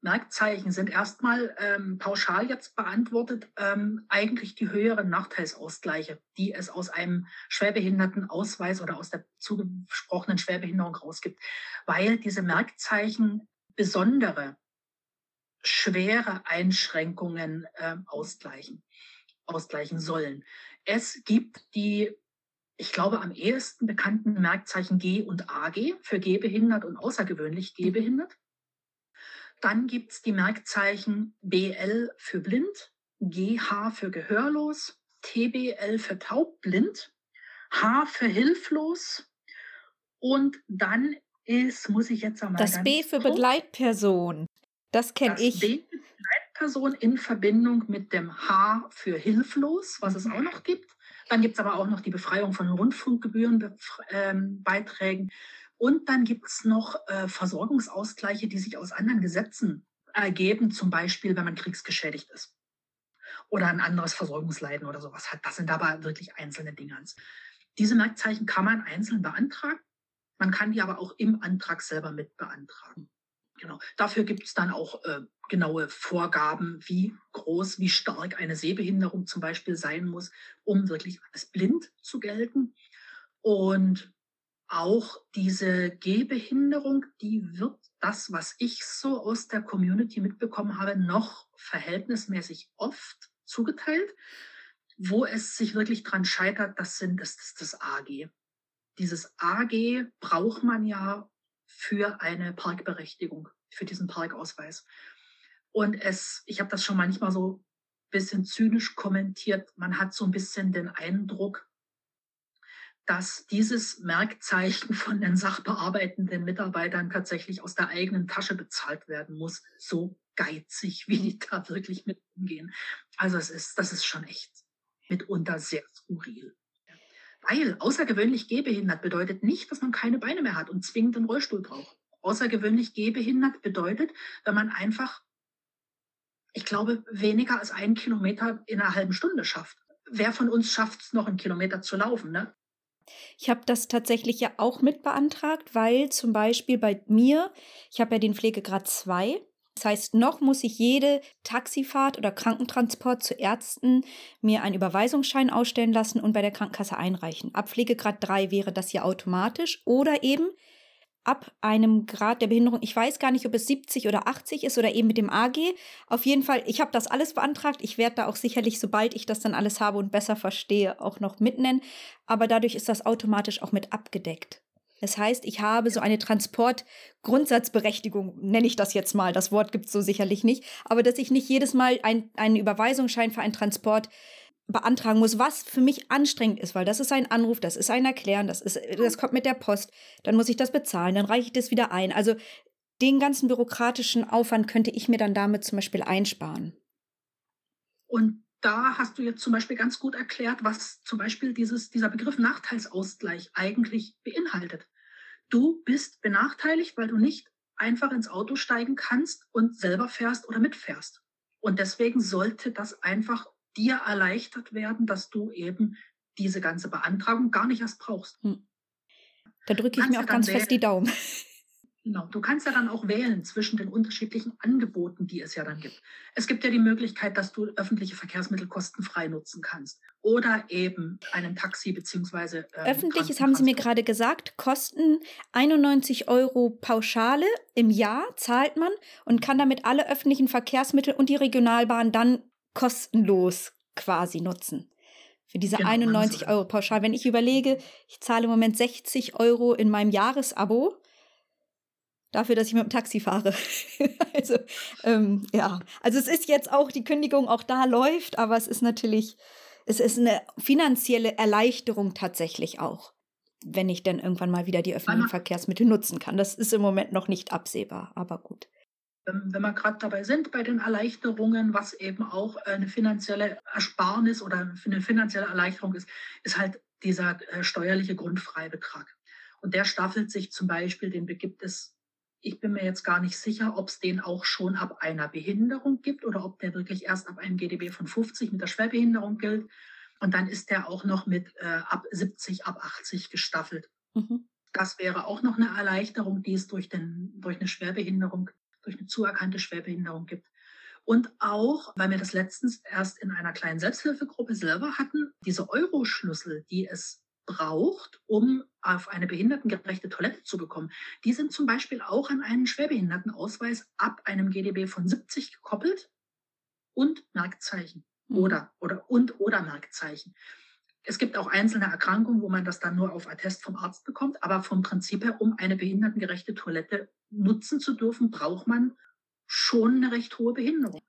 Speaker 2: Merkzeichen sind erstmal ähm, pauschal jetzt beantwortet ähm, eigentlich die höheren Nachteilsausgleiche, die es aus einem Schwerbehindertenausweis oder aus der zugesprochenen Schwerbehinderung rausgibt, weil diese Merkzeichen besondere, schwere Einschränkungen äh, ausgleichen, ausgleichen sollen. Es gibt die ich glaube, am ehesten bekannten Merkzeichen G und AG für gehbehindert und außergewöhnlich gehbehindert. Dann gibt es die Merkzeichen BL für blind, GH für gehörlos, TBL für taubblind, H für hilflos und dann ist, muss ich jetzt einmal.
Speaker 1: Das B für Begleitperson. Das kenne ich. B für
Speaker 2: Begleitperson in Verbindung mit dem H für hilflos, was es auch noch gibt. Dann gibt es aber auch noch die Befreiung von Rundfunkgebührenbeiträgen. Ähm, und dann gibt es noch äh, Versorgungsausgleiche, die sich aus anderen Gesetzen ergeben, zum Beispiel, wenn man kriegsgeschädigt ist oder ein anderes Versorgungsleiden oder sowas hat. Das sind aber wirklich einzelne Dinge. Diese Merkzeichen kann man einzeln beantragen. Man kann die aber auch im Antrag selber mit beantragen. Genau. Dafür gibt es dann auch äh, genaue Vorgaben, wie groß, wie stark eine Sehbehinderung zum Beispiel sein muss, um wirklich als blind zu gelten. Und auch diese Gehbehinderung, die wird das, was ich so aus der Community mitbekommen habe, noch verhältnismäßig oft zugeteilt. Wo es sich wirklich dran scheitert, das sind das, das, das AG. Dieses AG braucht man ja für eine Parkberechtigung, für diesen Parkausweis. Und es, ich habe das schon manchmal so ein bisschen zynisch kommentiert. Man hat so ein bisschen den Eindruck, dass dieses Merkzeichen von den sachbearbeitenden Mitarbeitern tatsächlich aus der eigenen Tasche bezahlt werden muss. So geizig, wie die da wirklich mit umgehen. Also es ist, das ist schon echt mitunter sehr skurril. Weil außergewöhnlich gehbehindert bedeutet nicht, dass man keine Beine mehr hat und zwingend einen Rollstuhl braucht. Außergewöhnlich gehbehindert bedeutet, wenn man einfach, ich glaube, weniger als einen Kilometer in einer halben Stunde schafft. Wer von uns schafft es noch, einen Kilometer zu laufen? Ne?
Speaker 1: Ich habe das tatsächlich ja auch mit beantragt, weil zum Beispiel bei mir, ich habe ja den Pflegegrad 2. Das heißt, noch muss ich jede Taxifahrt oder Krankentransport zu Ärzten mir einen Überweisungsschein ausstellen lassen und bei der Krankenkasse einreichen. Ab Pflegegrad 3 wäre das ja automatisch oder eben ab einem Grad der Behinderung. Ich weiß gar nicht, ob es 70 oder 80 ist oder eben mit dem AG. Auf jeden Fall, ich habe das alles beantragt. Ich werde da auch sicherlich, sobald ich das dann alles habe und besser verstehe, auch noch mitnennen. Aber dadurch ist das automatisch auch mit abgedeckt. Das heißt, ich habe so eine Transportgrundsatzberechtigung, nenne ich das jetzt mal. Das Wort gibt es so sicherlich nicht. Aber dass ich nicht jedes Mal ein, einen Überweisungsschein für einen Transport beantragen muss, was für mich anstrengend ist, weil das ist ein Anruf, das ist ein Erklären, das ist, das kommt mit der Post, dann muss ich das bezahlen, dann reiche ich das wieder ein. Also den ganzen bürokratischen Aufwand könnte ich mir dann damit zum Beispiel einsparen.
Speaker 2: Und da hast du jetzt zum Beispiel ganz gut erklärt, was zum Beispiel dieses, dieser Begriff Nachteilsausgleich eigentlich beinhaltet. Du bist benachteiligt, weil du nicht einfach ins Auto steigen kannst und selber fährst oder mitfährst. Und deswegen sollte das einfach dir erleichtert werden, dass du eben diese ganze Beantragung gar nicht erst brauchst. Hm.
Speaker 1: Da drücke ich mir auch ganz fest die Daumen.
Speaker 2: Genau, du kannst ja dann auch wählen zwischen den unterschiedlichen Angeboten, die es ja dann gibt. Es gibt ja die Möglichkeit, dass du öffentliche Verkehrsmittel kostenfrei nutzen kannst oder eben einen Taxi beziehungsweise
Speaker 1: ähm, öffentliches haben Sie mir gerade gesagt, kosten 91 Euro Pauschale im Jahr zahlt man und kann damit alle öffentlichen Verkehrsmittel und die Regionalbahn dann kostenlos quasi nutzen. Für diese genau, 91 Euro pauschal. Wenn ich überlege, ich zahle im Moment 60 Euro in meinem Jahresabo dafür, dass ich mit dem Taxi fahre. also, ähm, ja. Also es ist jetzt auch, die Kündigung auch da läuft, aber es ist natürlich, es ist eine finanzielle Erleichterung tatsächlich auch, wenn ich dann irgendwann mal wieder die öffentlichen Verkehrsmittel nutzen kann. Das ist im Moment noch nicht absehbar, aber gut
Speaker 2: wenn wir gerade dabei sind bei den Erleichterungen, was eben auch eine finanzielle Ersparnis oder eine finanzielle Erleichterung ist, ist halt dieser äh, steuerliche Grundfreibetrag. Und der staffelt sich zum Beispiel, den gibt es, ich bin mir jetzt gar nicht sicher, ob es den auch schon ab einer Behinderung gibt oder ob der wirklich erst ab einem GDB von 50 mit der Schwerbehinderung gilt. Und dann ist der auch noch mit äh, ab 70, ab 80 gestaffelt. Mhm. Das wäre auch noch eine Erleichterung, die es durch, den, durch eine Schwerbehinderung durch eine zuerkannte Schwerbehinderung gibt. Und auch, weil wir das letztens erst in einer kleinen Selbsthilfegruppe selber hatten, diese Euro-Schlüssel, die es braucht, um auf eine behindertengerechte Toilette zu bekommen, die sind zum Beispiel auch an einen Schwerbehindertenausweis ab einem GDB von 70 gekoppelt und Merkzeichen mhm. oder, oder und oder Merkzeichen. Es gibt auch einzelne Erkrankungen, wo man das dann nur auf Attest vom Arzt bekommt, aber vom Prinzip her, um eine behindertengerechte Toilette nutzen zu dürfen, braucht man schon eine recht hohe Behinderung.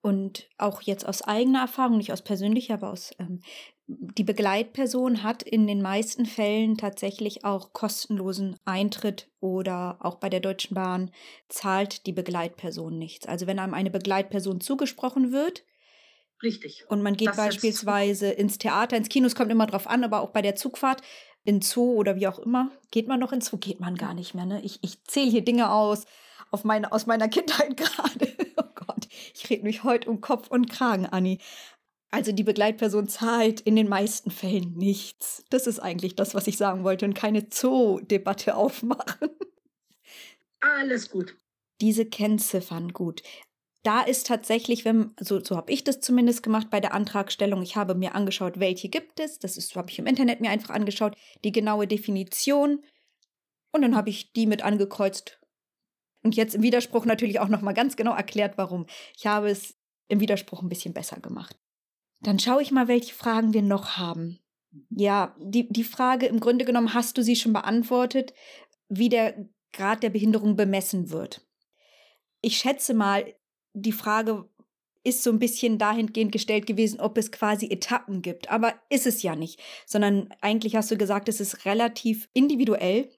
Speaker 1: Und auch jetzt aus eigener Erfahrung, nicht aus persönlicher, aber aus ähm, die Begleitperson hat in den meisten Fällen tatsächlich auch kostenlosen Eintritt oder auch bei der Deutschen Bahn zahlt die Begleitperson nichts. Also wenn einem eine Begleitperson zugesprochen wird,
Speaker 2: Richtig.
Speaker 1: Und man geht das beispielsweise ins Theater, ins Kino, es kommt immer drauf an, aber auch bei der Zugfahrt, in Zoo oder wie auch immer. Geht man noch in Zoo? Geht man gar nicht mehr, ne? Ich, ich zähle hier Dinge aus auf meine, aus meiner Kindheit gerade. oh Gott, ich rede mich heute um Kopf und Kragen, Anni. Also die Begleitperson zahlt in den meisten Fällen nichts. Das ist eigentlich das, was ich sagen wollte und keine Zoo-Debatte aufmachen.
Speaker 2: Alles gut.
Speaker 1: Diese Kennziffern gut da ist tatsächlich, wenn, so, so habe ich das zumindest gemacht bei der Antragstellung, ich habe mir angeschaut, welche gibt es, das ist, habe ich im Internet mir einfach angeschaut, die genaue Definition und dann habe ich die mit angekreuzt. Und jetzt im Widerspruch natürlich auch nochmal ganz genau erklärt, warum. Ich habe es im Widerspruch ein bisschen besser gemacht. Dann schaue ich mal, welche Fragen wir noch haben. Ja, die, die Frage im Grunde genommen hast du sie schon beantwortet, wie der Grad der Behinderung bemessen wird. Ich schätze mal, die Frage ist so ein bisschen dahingehend gestellt gewesen, ob es quasi Etappen gibt. Aber ist es ja nicht, sondern eigentlich hast du gesagt, es ist relativ individuell,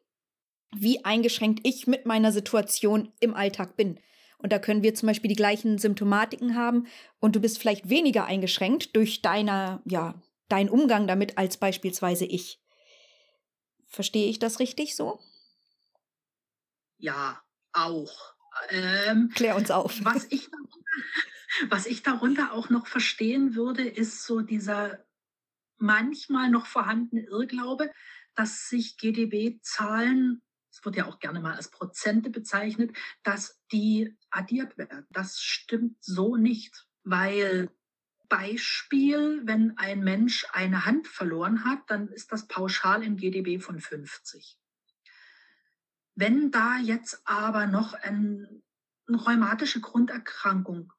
Speaker 1: wie eingeschränkt ich mit meiner Situation im Alltag bin. Und da können wir zum Beispiel die gleichen Symptomatiken haben und du bist vielleicht weniger eingeschränkt durch deiner, ja, deinen Umgang damit als beispielsweise ich. Verstehe ich das richtig so?
Speaker 2: Ja, auch.
Speaker 1: Ähm, Klär uns auf.
Speaker 2: Was ich, darunter, was ich darunter auch noch verstehen würde, ist so dieser manchmal noch vorhandene Irrglaube, dass sich GDB-Zahlen, es wird ja auch gerne mal als Prozente bezeichnet, dass die addiert werden. Das stimmt so nicht, weil Beispiel, wenn ein Mensch eine Hand verloren hat, dann ist das pauschal im GDB von 50. Wenn da jetzt aber noch ein, eine rheumatische Grunderkrankung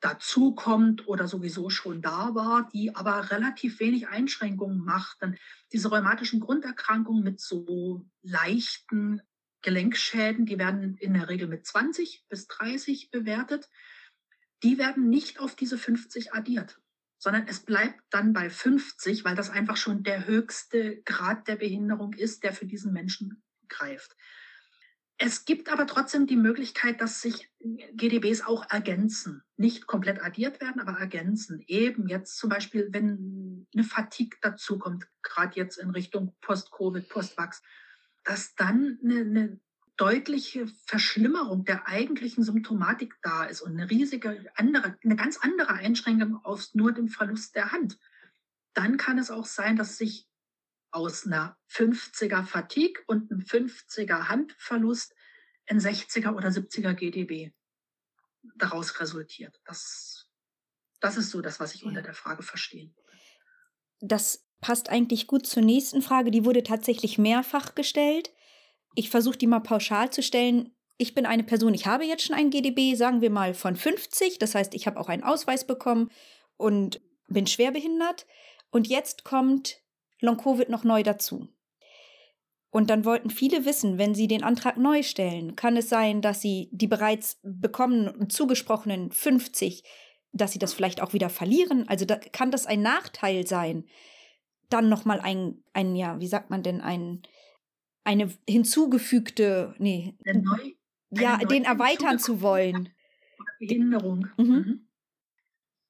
Speaker 2: dazu kommt oder sowieso schon da war, die aber relativ wenig Einschränkungen macht, dann diese rheumatischen Grunderkrankungen mit so leichten Gelenkschäden, die werden in der Regel mit 20 bis 30 bewertet die werden nicht auf diese 50 addiert, sondern es bleibt dann bei 50, weil das einfach schon der höchste Grad der Behinderung ist, der für diesen Menschen greift. Es gibt aber trotzdem die Möglichkeit, dass sich GDBs auch ergänzen. Nicht komplett addiert werden, aber ergänzen. Eben jetzt zum Beispiel, wenn eine Fatigue dazukommt, gerade jetzt in Richtung Post-Covid, Post-Vax, dass dann eine, eine deutliche Verschlimmerung der eigentlichen Symptomatik da ist und eine riesige andere, eine ganz andere Einschränkung aus nur dem Verlust der Hand, dann kann es auch sein, dass sich aus einer 50er Fatigue und einem 50er Handverlust ein 60er oder 70er GDB daraus resultiert. Das, das ist so das, was ich unter der Frage verstehe.
Speaker 1: Das passt eigentlich gut zur nächsten Frage. Die wurde tatsächlich mehrfach gestellt ich versuche die mal pauschal zu stellen. Ich bin eine Person, ich habe jetzt schon ein GDB, sagen wir mal von 50. Das heißt, ich habe auch einen Ausweis bekommen und bin schwerbehindert. Und jetzt kommt Long-Covid noch neu dazu. Und dann wollten viele wissen, wenn sie den Antrag neu stellen, kann es sein, dass sie die bereits bekommenen und zugesprochenen 50, dass sie das vielleicht auch wieder verlieren? Also da, kann das ein Nachteil sein? Dann nochmal ein, ein, ja, wie sagt man denn, ein, eine hinzugefügte, nee, neu, ja, den erweitern zu wollen.
Speaker 2: Behinderung. Mhm. mhm.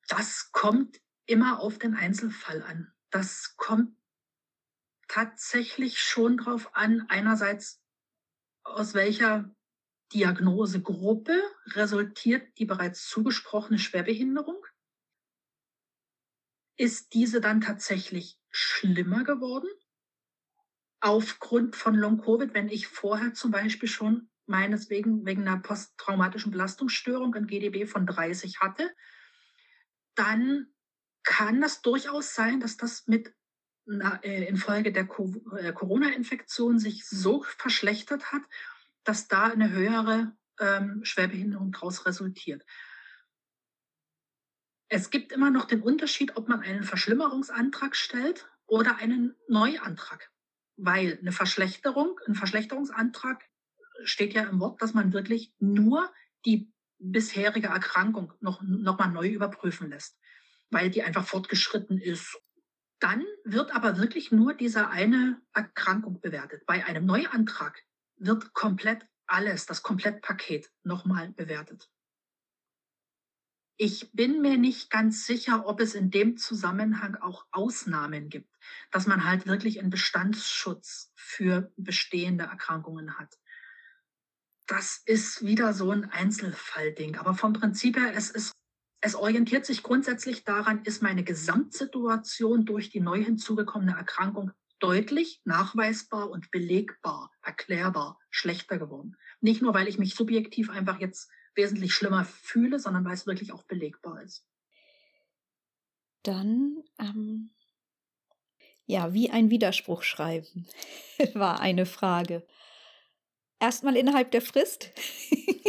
Speaker 2: Das kommt immer auf den Einzelfall an. Das kommt tatsächlich schon drauf an, einerseits aus welcher Diagnosegruppe resultiert die bereits zugesprochene Schwerbehinderung. Ist diese dann tatsächlich schlimmer geworden? aufgrund von Long-Covid, wenn ich vorher zum Beispiel schon meineswegen wegen einer posttraumatischen Belastungsstörung ein GDB von 30 hatte, dann kann das durchaus sein, dass das mit infolge der äh, Corona-Infektion sich so verschlechtert hat, dass da eine höhere ähm, Schwerbehinderung daraus resultiert. Es gibt immer noch den Unterschied, ob man einen Verschlimmerungsantrag stellt oder einen Neuantrag weil eine Verschlechterung, ein Verschlechterungsantrag steht ja im Wort, dass man wirklich nur die bisherige Erkrankung noch, noch mal neu überprüfen lässt, weil die einfach fortgeschritten ist. Dann wird aber wirklich nur diese eine Erkrankung bewertet. Bei einem Neuantrag wird komplett alles, das Komplettpaket nochmal bewertet. Ich bin mir nicht ganz sicher, ob es in dem Zusammenhang auch Ausnahmen gibt, dass man halt wirklich einen Bestandsschutz für bestehende Erkrankungen hat. Das ist wieder so ein Einzelfallding. Aber vom Prinzip her, es ist es orientiert sich grundsätzlich daran, ist meine Gesamtsituation durch die neu hinzugekommene Erkrankung deutlich nachweisbar und belegbar, erklärbar schlechter geworden. Nicht nur, weil ich mich subjektiv einfach jetzt wesentlich schlimmer fühle, sondern weil es wirklich auch belegbar ist.
Speaker 1: Dann, ähm, ja, wie ein Widerspruch schreiben, war eine Frage. Erstmal innerhalb der Frist.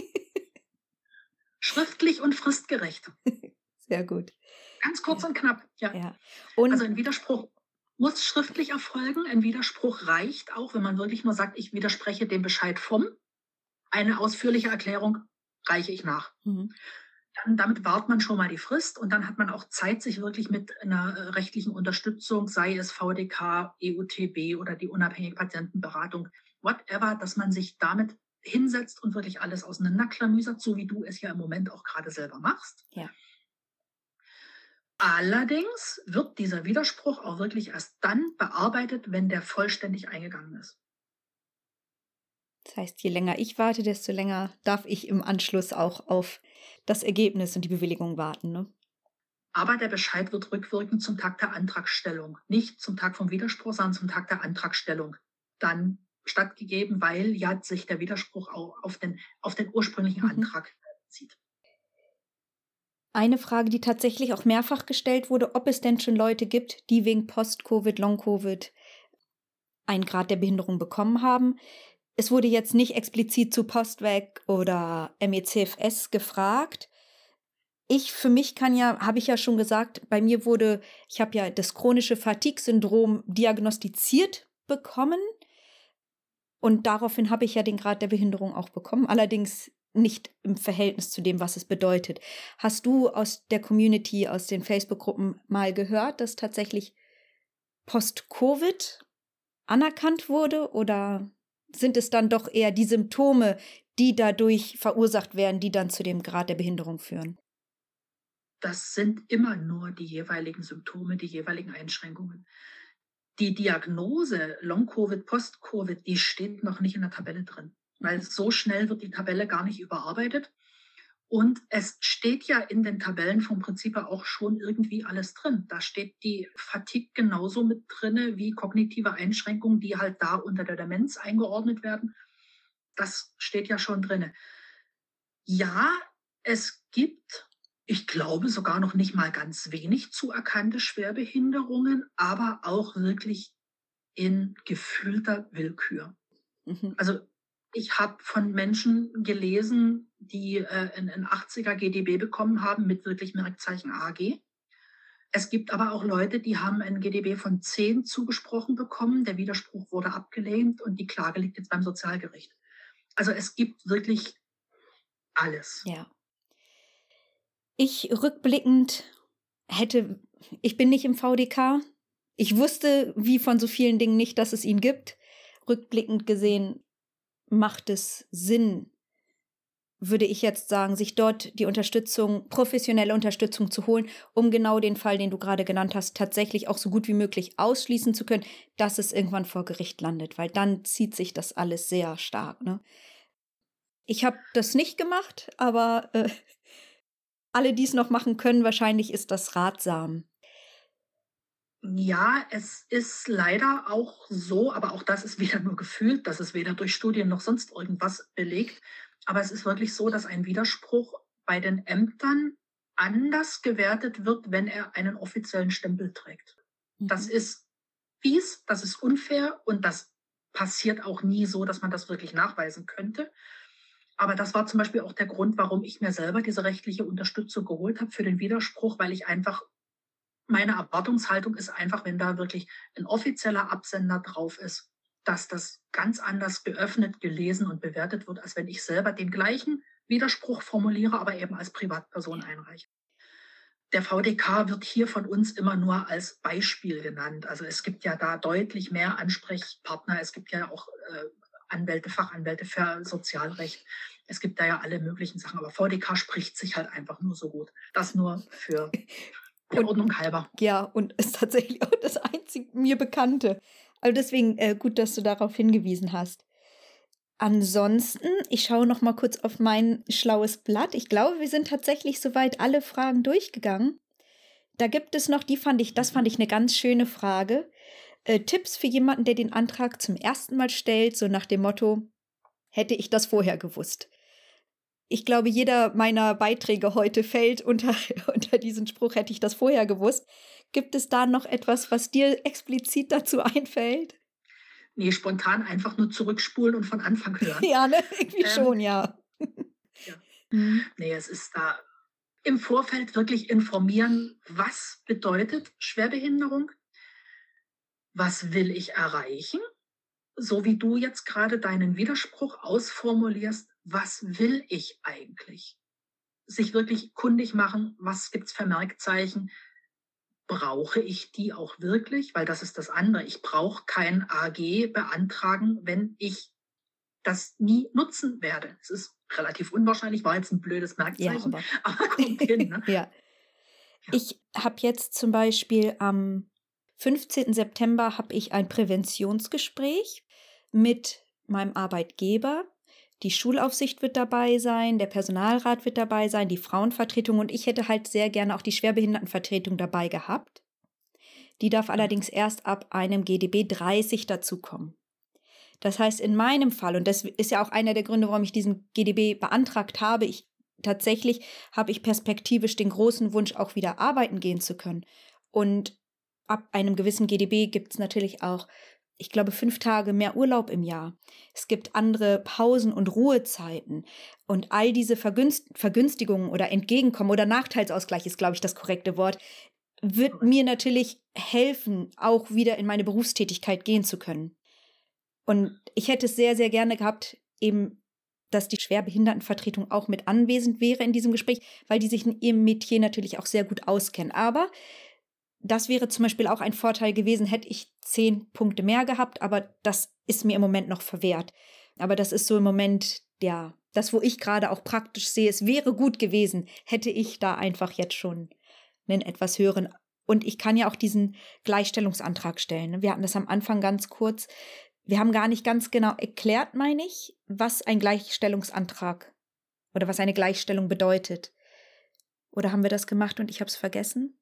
Speaker 2: Schriftlich und fristgerecht.
Speaker 1: Sehr gut.
Speaker 2: Ganz kurz ja. und knapp, ja. ja. Und also ein Widerspruch muss schriftlich erfolgen. Ein Widerspruch reicht auch, wenn man wirklich nur sagt, ich widerspreche dem Bescheid vom. Eine ausführliche Erklärung reiche ich nach. Mhm. Dann, damit wahrt man schon mal die Frist und dann hat man auch Zeit, sich wirklich mit einer äh, rechtlichen Unterstützung, sei es VDK, EUTB oder die unabhängige Patientenberatung, whatever, dass man sich damit hinsetzt und wirklich alles auseinanderklamüsert, so wie du es ja im Moment auch gerade selber machst. Ja. Allerdings wird dieser Widerspruch auch wirklich erst dann bearbeitet, wenn der vollständig eingegangen ist.
Speaker 1: Das heißt, je länger ich warte, desto länger darf ich im Anschluss auch auf das Ergebnis und die Bewilligung warten. Ne?
Speaker 2: Aber der Bescheid wird rückwirkend zum Tag der Antragstellung, nicht zum Tag vom Widerspruch, sondern zum Tag der Antragstellung dann stattgegeben, weil ja sich der Widerspruch auch auf den, auf den ursprünglichen mhm. Antrag zieht.
Speaker 1: Eine Frage, die tatsächlich auch mehrfach gestellt wurde, ob es denn schon Leute gibt, die wegen Post-Covid, Long-Covid einen Grad der Behinderung bekommen haben. Es wurde jetzt nicht explizit zu Postweg oder MECFS gefragt. Ich für mich kann ja, habe ich ja schon gesagt, bei mir wurde, ich habe ja das chronische Fatigue-Syndrom diagnostiziert bekommen. Und daraufhin habe ich ja den Grad der Behinderung auch bekommen. Allerdings nicht im Verhältnis zu dem, was es bedeutet. Hast du aus der Community, aus den Facebook-Gruppen mal gehört, dass tatsächlich Post-Covid anerkannt wurde oder sind es dann doch eher die Symptome, die dadurch verursacht werden, die dann zu dem Grad der Behinderung führen?
Speaker 2: Das sind immer nur die jeweiligen Symptome, die jeweiligen Einschränkungen. Die Diagnose Long-Covid, Post-Covid, die steht noch nicht in der Tabelle drin weil so schnell wird die Tabelle gar nicht überarbeitet. Und es steht ja in den Tabellen vom Prinzip auch schon irgendwie alles drin. Da steht die Fatigue genauso mit drin wie kognitive Einschränkungen, die halt da unter der Demenz eingeordnet werden. Das steht ja schon drin. Ja, es gibt, ich glaube sogar noch nicht mal ganz wenig zuerkannte Schwerbehinderungen, aber auch wirklich in gefühlter Willkür. Mhm. Also ich habe von Menschen gelesen, die äh, ein 80er GDB bekommen haben mit wirklich Merkzeichen AG. Es gibt aber auch Leute, die haben ein GDB von 10 zugesprochen bekommen. Der Widerspruch wurde abgelehnt und die Klage liegt jetzt beim Sozialgericht. Also es gibt wirklich alles.
Speaker 1: Ja. Ich rückblickend hätte, ich bin nicht im VDK. Ich wusste, wie von so vielen Dingen nicht, dass es ihn gibt. Rückblickend gesehen macht es Sinn, würde ich jetzt sagen, sich dort die Unterstützung, professionelle Unterstützung zu holen, um genau den Fall, den du gerade genannt hast, tatsächlich auch so gut wie möglich ausschließen zu können, dass es irgendwann vor Gericht landet, weil dann zieht sich das alles sehr stark. Ne? Ich habe das nicht gemacht, aber äh, alle, die es noch machen können, wahrscheinlich ist das ratsam.
Speaker 2: Ja, es ist leider auch so, aber auch das ist wieder nur gefühlt, das ist weder durch Studien noch sonst irgendwas belegt. Aber es ist wirklich so, dass ein Widerspruch bei den Ämtern anders gewertet wird, wenn er einen offiziellen Stempel trägt. Mhm. Das ist fies, das ist unfair und das passiert auch nie so, dass man das wirklich nachweisen könnte. Aber das war zum Beispiel auch der Grund, warum ich mir selber diese rechtliche Unterstützung geholt habe für den Widerspruch, weil ich einfach meine Erwartungshaltung ist einfach, wenn da wirklich ein offizieller Absender drauf ist, dass das ganz anders geöffnet, gelesen und bewertet wird, als wenn ich selber den gleichen Widerspruch formuliere, aber eben als Privatperson einreiche. Der VDK wird hier von uns immer nur als Beispiel genannt. Also es gibt ja da deutlich mehr Ansprechpartner. Es gibt ja auch äh, Anwälte, Fachanwälte für Sozialrecht. Es gibt da ja alle möglichen Sachen. Aber VDK spricht sich halt einfach nur so gut. Das nur für der Ordnung halber.
Speaker 1: Ja, und ist tatsächlich auch das einzig mir Bekannte. Also deswegen äh, gut, dass du darauf hingewiesen hast. Ansonsten, ich schaue noch mal kurz auf mein schlaues Blatt. Ich glaube, wir sind tatsächlich soweit alle Fragen durchgegangen. Da gibt es noch, die fand ich, das fand ich eine ganz schöne Frage. Äh, Tipps für jemanden, der den Antrag zum ersten Mal stellt, so nach dem Motto, hätte ich das vorher gewusst ich glaube, jeder meiner Beiträge heute fällt unter, unter diesen Spruch, hätte ich das vorher gewusst. Gibt es da noch etwas, was dir explizit dazu einfällt?
Speaker 2: Nee, spontan einfach nur zurückspulen und von Anfang hören.
Speaker 1: ja, ne? irgendwie ähm, schon, ja.
Speaker 2: ja. Mhm. Nee, es ist da im Vorfeld wirklich informieren, was bedeutet Schwerbehinderung? Was will ich erreichen? So wie du jetzt gerade deinen Widerspruch ausformulierst, was will ich eigentlich? Sich wirklich kundig machen, was gibt's für Merkzeichen? Brauche ich die auch wirklich? Weil das ist das andere. Ich brauche kein AG beantragen, wenn ich das nie nutzen werde. Es ist relativ unwahrscheinlich, war jetzt ein blödes Merkzeichen, ja, aber, aber kommt hin. Ne?
Speaker 1: ja. ja. Ich habe jetzt zum Beispiel am 15. September habe ich ein Präventionsgespräch mit meinem Arbeitgeber die Schulaufsicht wird dabei sein, der Personalrat wird dabei sein, die Frauenvertretung und ich hätte halt sehr gerne auch die Schwerbehindertenvertretung dabei gehabt. Die darf allerdings erst ab einem GDB 30 dazukommen. Das heißt, in meinem Fall, und das ist ja auch einer der Gründe, warum ich diesen GDB beantragt habe, ich tatsächlich habe ich perspektivisch den großen Wunsch, auch wieder arbeiten gehen zu können. Und ab einem gewissen GDB gibt es natürlich auch ich glaube, fünf Tage mehr Urlaub im Jahr. Es gibt andere Pausen und Ruhezeiten. Und all diese Vergünst Vergünstigungen oder Entgegenkommen oder Nachteilsausgleich ist, glaube ich, das korrekte Wort, wird mir natürlich helfen, auch wieder in meine Berufstätigkeit gehen zu können. Und ich hätte es sehr, sehr gerne gehabt, eben, dass die Schwerbehindertenvertretung auch mit anwesend wäre in diesem Gespräch, weil die sich in ihrem Metier natürlich auch sehr gut auskennen. Aber das wäre zum Beispiel auch ein Vorteil gewesen, hätte ich zehn Punkte mehr gehabt, aber das ist mir im Moment noch verwehrt. Aber das ist so im Moment, ja, das, wo ich gerade auch praktisch sehe, es wäre gut gewesen, hätte ich da einfach jetzt schon einen etwas höheren. Und ich kann ja auch diesen Gleichstellungsantrag stellen. Ne? Wir hatten das am Anfang ganz kurz. Wir haben gar nicht ganz genau erklärt, meine ich, was ein Gleichstellungsantrag oder was eine Gleichstellung bedeutet. Oder haben wir das gemacht und ich habe es vergessen?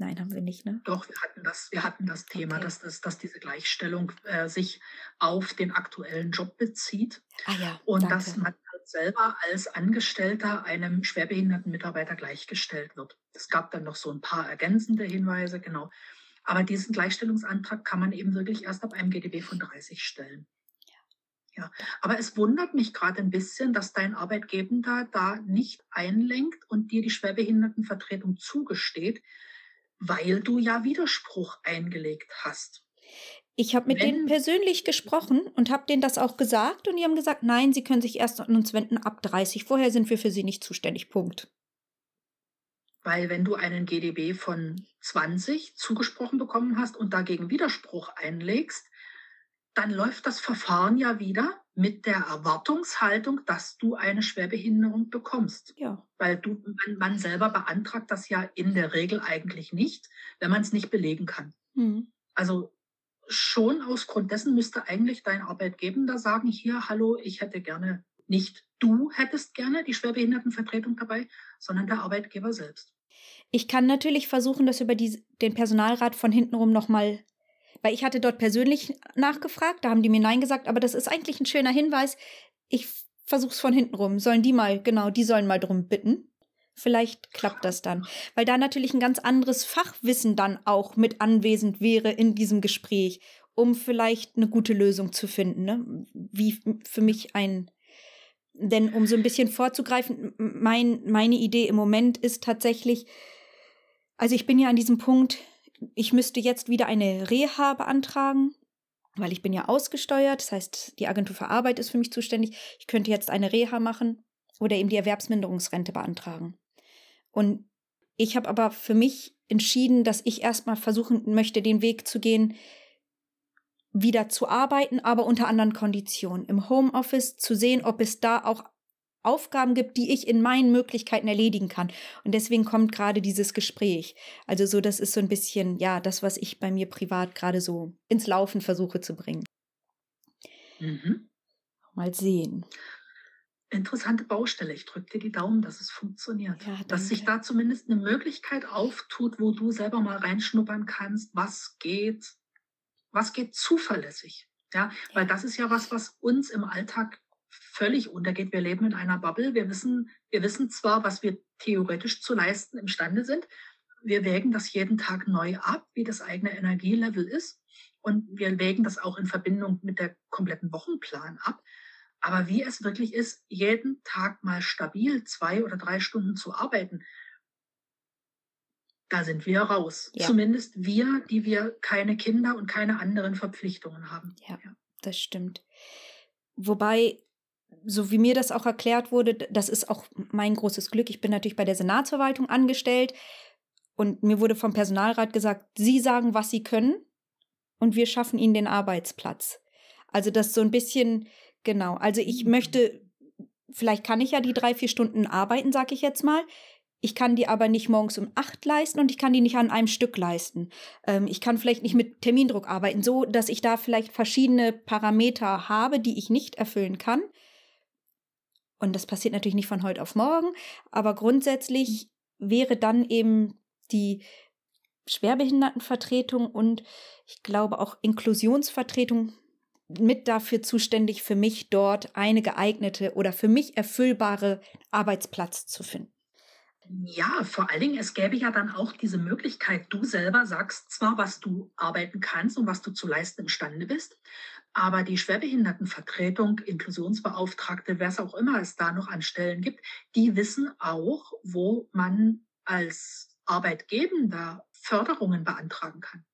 Speaker 1: Nein, haben wir nicht, ne?
Speaker 2: Doch, wir hatten das, wir hatten das Thema, okay. dass, dass, dass diese Gleichstellung äh, sich auf den aktuellen Job bezieht.
Speaker 1: Ah ja.
Speaker 2: Und
Speaker 1: danke.
Speaker 2: dass man halt selber als Angestellter einem schwerbehinderten Mitarbeiter gleichgestellt wird. Es gab dann noch so ein paar ergänzende Hinweise, genau. Aber diesen Gleichstellungsantrag kann man eben wirklich erst ab einem GDB von 30 stellen. Ja, aber es wundert mich gerade ein bisschen, dass dein Arbeitgeber da nicht einlenkt und dir die Schwerbehindertenvertretung zugesteht, weil du ja Widerspruch eingelegt hast.
Speaker 1: Ich habe mit Wenn, denen persönlich gesprochen und habe denen das auch gesagt und die haben gesagt, nein, sie können sich erst an uns wenden ab 30. Vorher sind wir für sie nicht zuständig. Punkt.
Speaker 2: Weil wenn du einen GDB von 20 zugesprochen bekommen hast und dagegen Widerspruch einlegst, dann läuft das Verfahren ja wieder mit der Erwartungshaltung, dass du eine Schwerbehinderung bekommst.
Speaker 1: Ja.
Speaker 2: Weil du, man, man selber beantragt das ja in der Regel eigentlich nicht, wenn man es nicht belegen kann. Mhm. Also schon aus Grund dessen müsste eigentlich dein Arbeitgeber sagen, hier, hallo, ich hätte gerne, nicht du hättest gerne die Schwerbehindertenvertretung dabei, sondern der Arbeitgeber selbst.
Speaker 1: Ich kann natürlich versuchen, das über die, den Personalrat von hintenrum nochmal weil ich hatte dort persönlich nachgefragt, da haben die mir Nein gesagt, aber das ist eigentlich ein schöner Hinweis. Ich versuch's von hinten rum. Sollen die mal, genau, die sollen mal drum bitten. Vielleicht klappt das dann. Weil da natürlich ein ganz anderes Fachwissen dann auch mit anwesend wäre in diesem Gespräch, um vielleicht eine gute Lösung zu finden. Ne? Wie für mich ein. Denn um so ein bisschen vorzugreifen, mein, meine Idee im Moment ist tatsächlich, also ich bin ja an diesem Punkt, ich müsste jetzt wieder eine Reha beantragen, weil ich bin ja ausgesteuert. Das heißt, die Agentur für Arbeit ist für mich zuständig. Ich könnte jetzt eine Reha machen oder eben die Erwerbsminderungsrente beantragen. Und ich habe aber für mich entschieden, dass ich erstmal versuchen möchte, den Weg zu gehen, wieder zu arbeiten, aber unter anderen Konditionen. Im Homeoffice zu sehen, ob es da auch Aufgaben gibt, die ich in meinen Möglichkeiten erledigen kann. Und deswegen kommt gerade dieses Gespräch. Also so, das ist so ein bisschen, ja, das, was ich bei mir privat gerade so ins Laufen versuche zu bringen. Mhm. Mal sehen.
Speaker 2: Interessante Baustelle. Ich drücke dir die Daumen, dass es funktioniert. Ja, dass sich da zumindest eine Möglichkeit auftut, wo du selber mal reinschnuppern kannst, was geht, was geht zuverlässig. Ja, ja. weil das ist ja was, was uns im Alltag völlig untergeht. Wir leben in einer Bubble. Wir wissen, wir wissen zwar, was wir theoretisch zu leisten imstande sind. Wir wägen das jeden Tag neu ab, wie das eigene Energielevel ist. Und wir wägen das auch in Verbindung mit der kompletten Wochenplan ab. Aber wie es wirklich ist, jeden Tag mal stabil zwei oder drei Stunden zu arbeiten, da sind wir raus. Ja. Zumindest wir, die wir keine Kinder und keine anderen Verpflichtungen haben.
Speaker 1: Ja, ja. das stimmt. Wobei so wie mir das auch erklärt wurde, das ist auch mein großes Glück. Ich bin natürlich bei der Senatsverwaltung angestellt und mir wurde vom Personalrat gesagt, Sie sagen, was Sie können und wir schaffen Ihnen den Arbeitsplatz. Also das so ein bisschen, genau. Also ich mhm. möchte, vielleicht kann ich ja die drei, vier Stunden arbeiten, sag ich jetzt mal. Ich kann die aber nicht morgens um acht leisten und ich kann die nicht an einem Stück leisten. Ähm, ich kann vielleicht nicht mit Termindruck arbeiten, so dass ich da vielleicht verschiedene Parameter habe, die ich nicht erfüllen kann Und das passiert natürlich nicht von heute auf morgen, aber grundsätzlich wäre dann eben die Schwerbehindertenvertretung und ich glaube auch Inklusionsvertretung mit dafür zuständig, für mich dort eine geeignete oder für mich erfüllbare Arbeitsplatz zu finden.
Speaker 2: Ja, vor allen Dingen, es gäbe ja dann auch diese Möglichkeit, du selber sagst zwar, was du arbeiten kannst und was du zu leisten imstande bist, aber die Schwerbehindertenvertretung, Inklusionsbeauftragte, wer es auch immer es da noch an Stellen gibt, die wissen auch, wo man als Arbeitgebender Förderungen beantragen kann.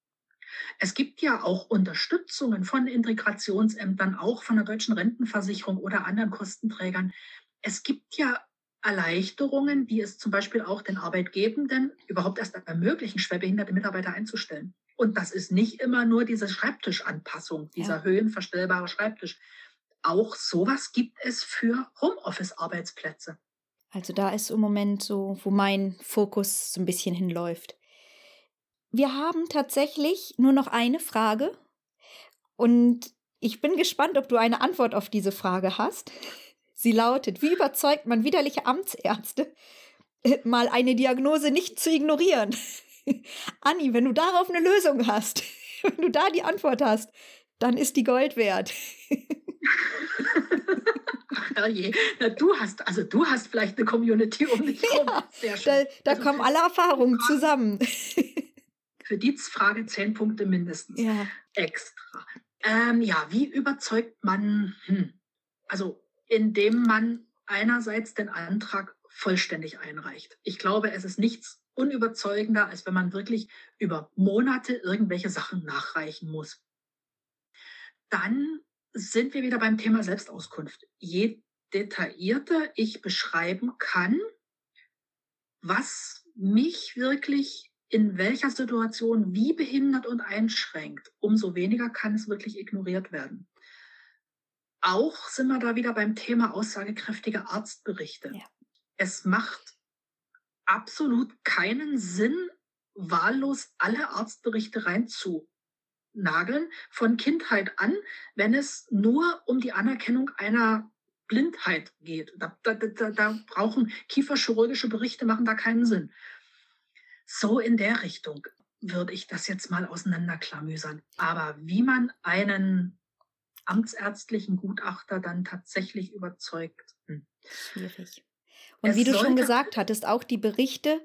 Speaker 2: Es gibt ja auch Unterstützungen von Integrationsämtern, auch von der deutschen Rentenversicherung oder anderen Kostenträgern. Es gibt ja Erleichterungen, die es zum Beispiel auch den Arbeitgebenden überhaupt erst ermöglichen, schwerbehinderte Mitarbeiter einzustellen. Und das ist nicht immer nur diese Schreibtischanpassung, dieser ja. höhenverstellbare Schreibtisch. Auch sowas gibt es für Homeoffice-Arbeitsplätze.
Speaker 1: Also da ist im Moment so, wo mein Fokus so ein bisschen hinläuft. Wir haben tatsächlich nur noch eine Frage und ich bin gespannt, ob du eine Antwort auf diese Frage hast. Sie lautet, wie überzeugt man widerliche Amtsärzte, mal eine Diagnose nicht zu ignorieren? Anni, wenn du darauf eine Lösung hast, wenn du da die Antwort hast, dann ist die Gold wert.
Speaker 2: Ach je, Na, du hast, also du hast vielleicht eine Community um dich herum.
Speaker 1: Ja, da, da also, kommen alle Erfahrungen zusammen.
Speaker 2: Für die Frage zehn Punkte mindestens. Ja. Extra. Ähm, ja, wie überzeugt man? Hm. Also, indem man einerseits den Antrag vollständig einreicht. Ich glaube, es ist nichts unüberzeugender, als wenn man wirklich über Monate irgendwelche Sachen nachreichen muss. Dann sind wir wieder beim Thema Selbstauskunft. Je detaillierter ich beschreiben kann, was mich wirklich in welcher Situation wie behindert und einschränkt, umso weniger kann es wirklich ignoriert werden. Auch sind wir da wieder beim Thema aussagekräftige Arztberichte. Ja. Es macht absolut keinen Sinn, wahllos alle Arztberichte reinzunageln, von Kindheit an, wenn es nur um die Anerkennung einer Blindheit geht. Da, da, da, da brauchen kieferchirurgische Berichte machen da keinen Sinn. So in der Richtung würde ich das jetzt mal auseinanderklamüsern. Aber wie man einen amtsärztlichen Gutachter dann tatsächlich überzeugt. Hm.
Speaker 1: Schwierig. Und es wie du schon gesagt hattest, auch die Berichte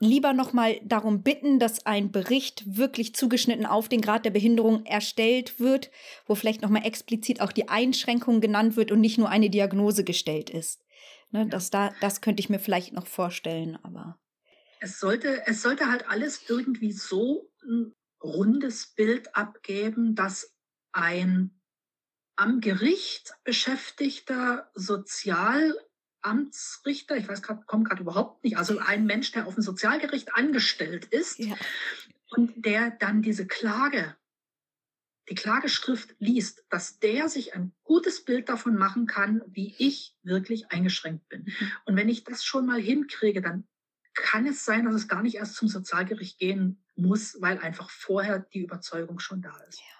Speaker 1: lieber nochmal darum bitten, dass ein Bericht wirklich zugeschnitten auf den Grad der Behinderung erstellt wird, wo vielleicht nochmal explizit auch die Einschränkung genannt wird und nicht nur eine Diagnose gestellt ist. Ne, das, da, das könnte ich mir vielleicht noch vorstellen, aber
Speaker 2: es sollte, es sollte halt alles irgendwie so ein rundes Bild abgeben, dass ein am Gericht beschäftigter Sozialamtsrichter, ich weiß gerade, komme gerade überhaupt nicht, also ein Mensch, der auf dem Sozialgericht angestellt ist ja. und der dann diese Klage, die Klageschrift liest, dass der sich ein gutes Bild davon machen kann, wie ich wirklich eingeschränkt bin. Mhm. Und wenn ich das schon mal hinkriege, dann kann es sein, dass es gar nicht erst zum Sozialgericht gehen muss, weil einfach vorher die Überzeugung schon da ist. Ja.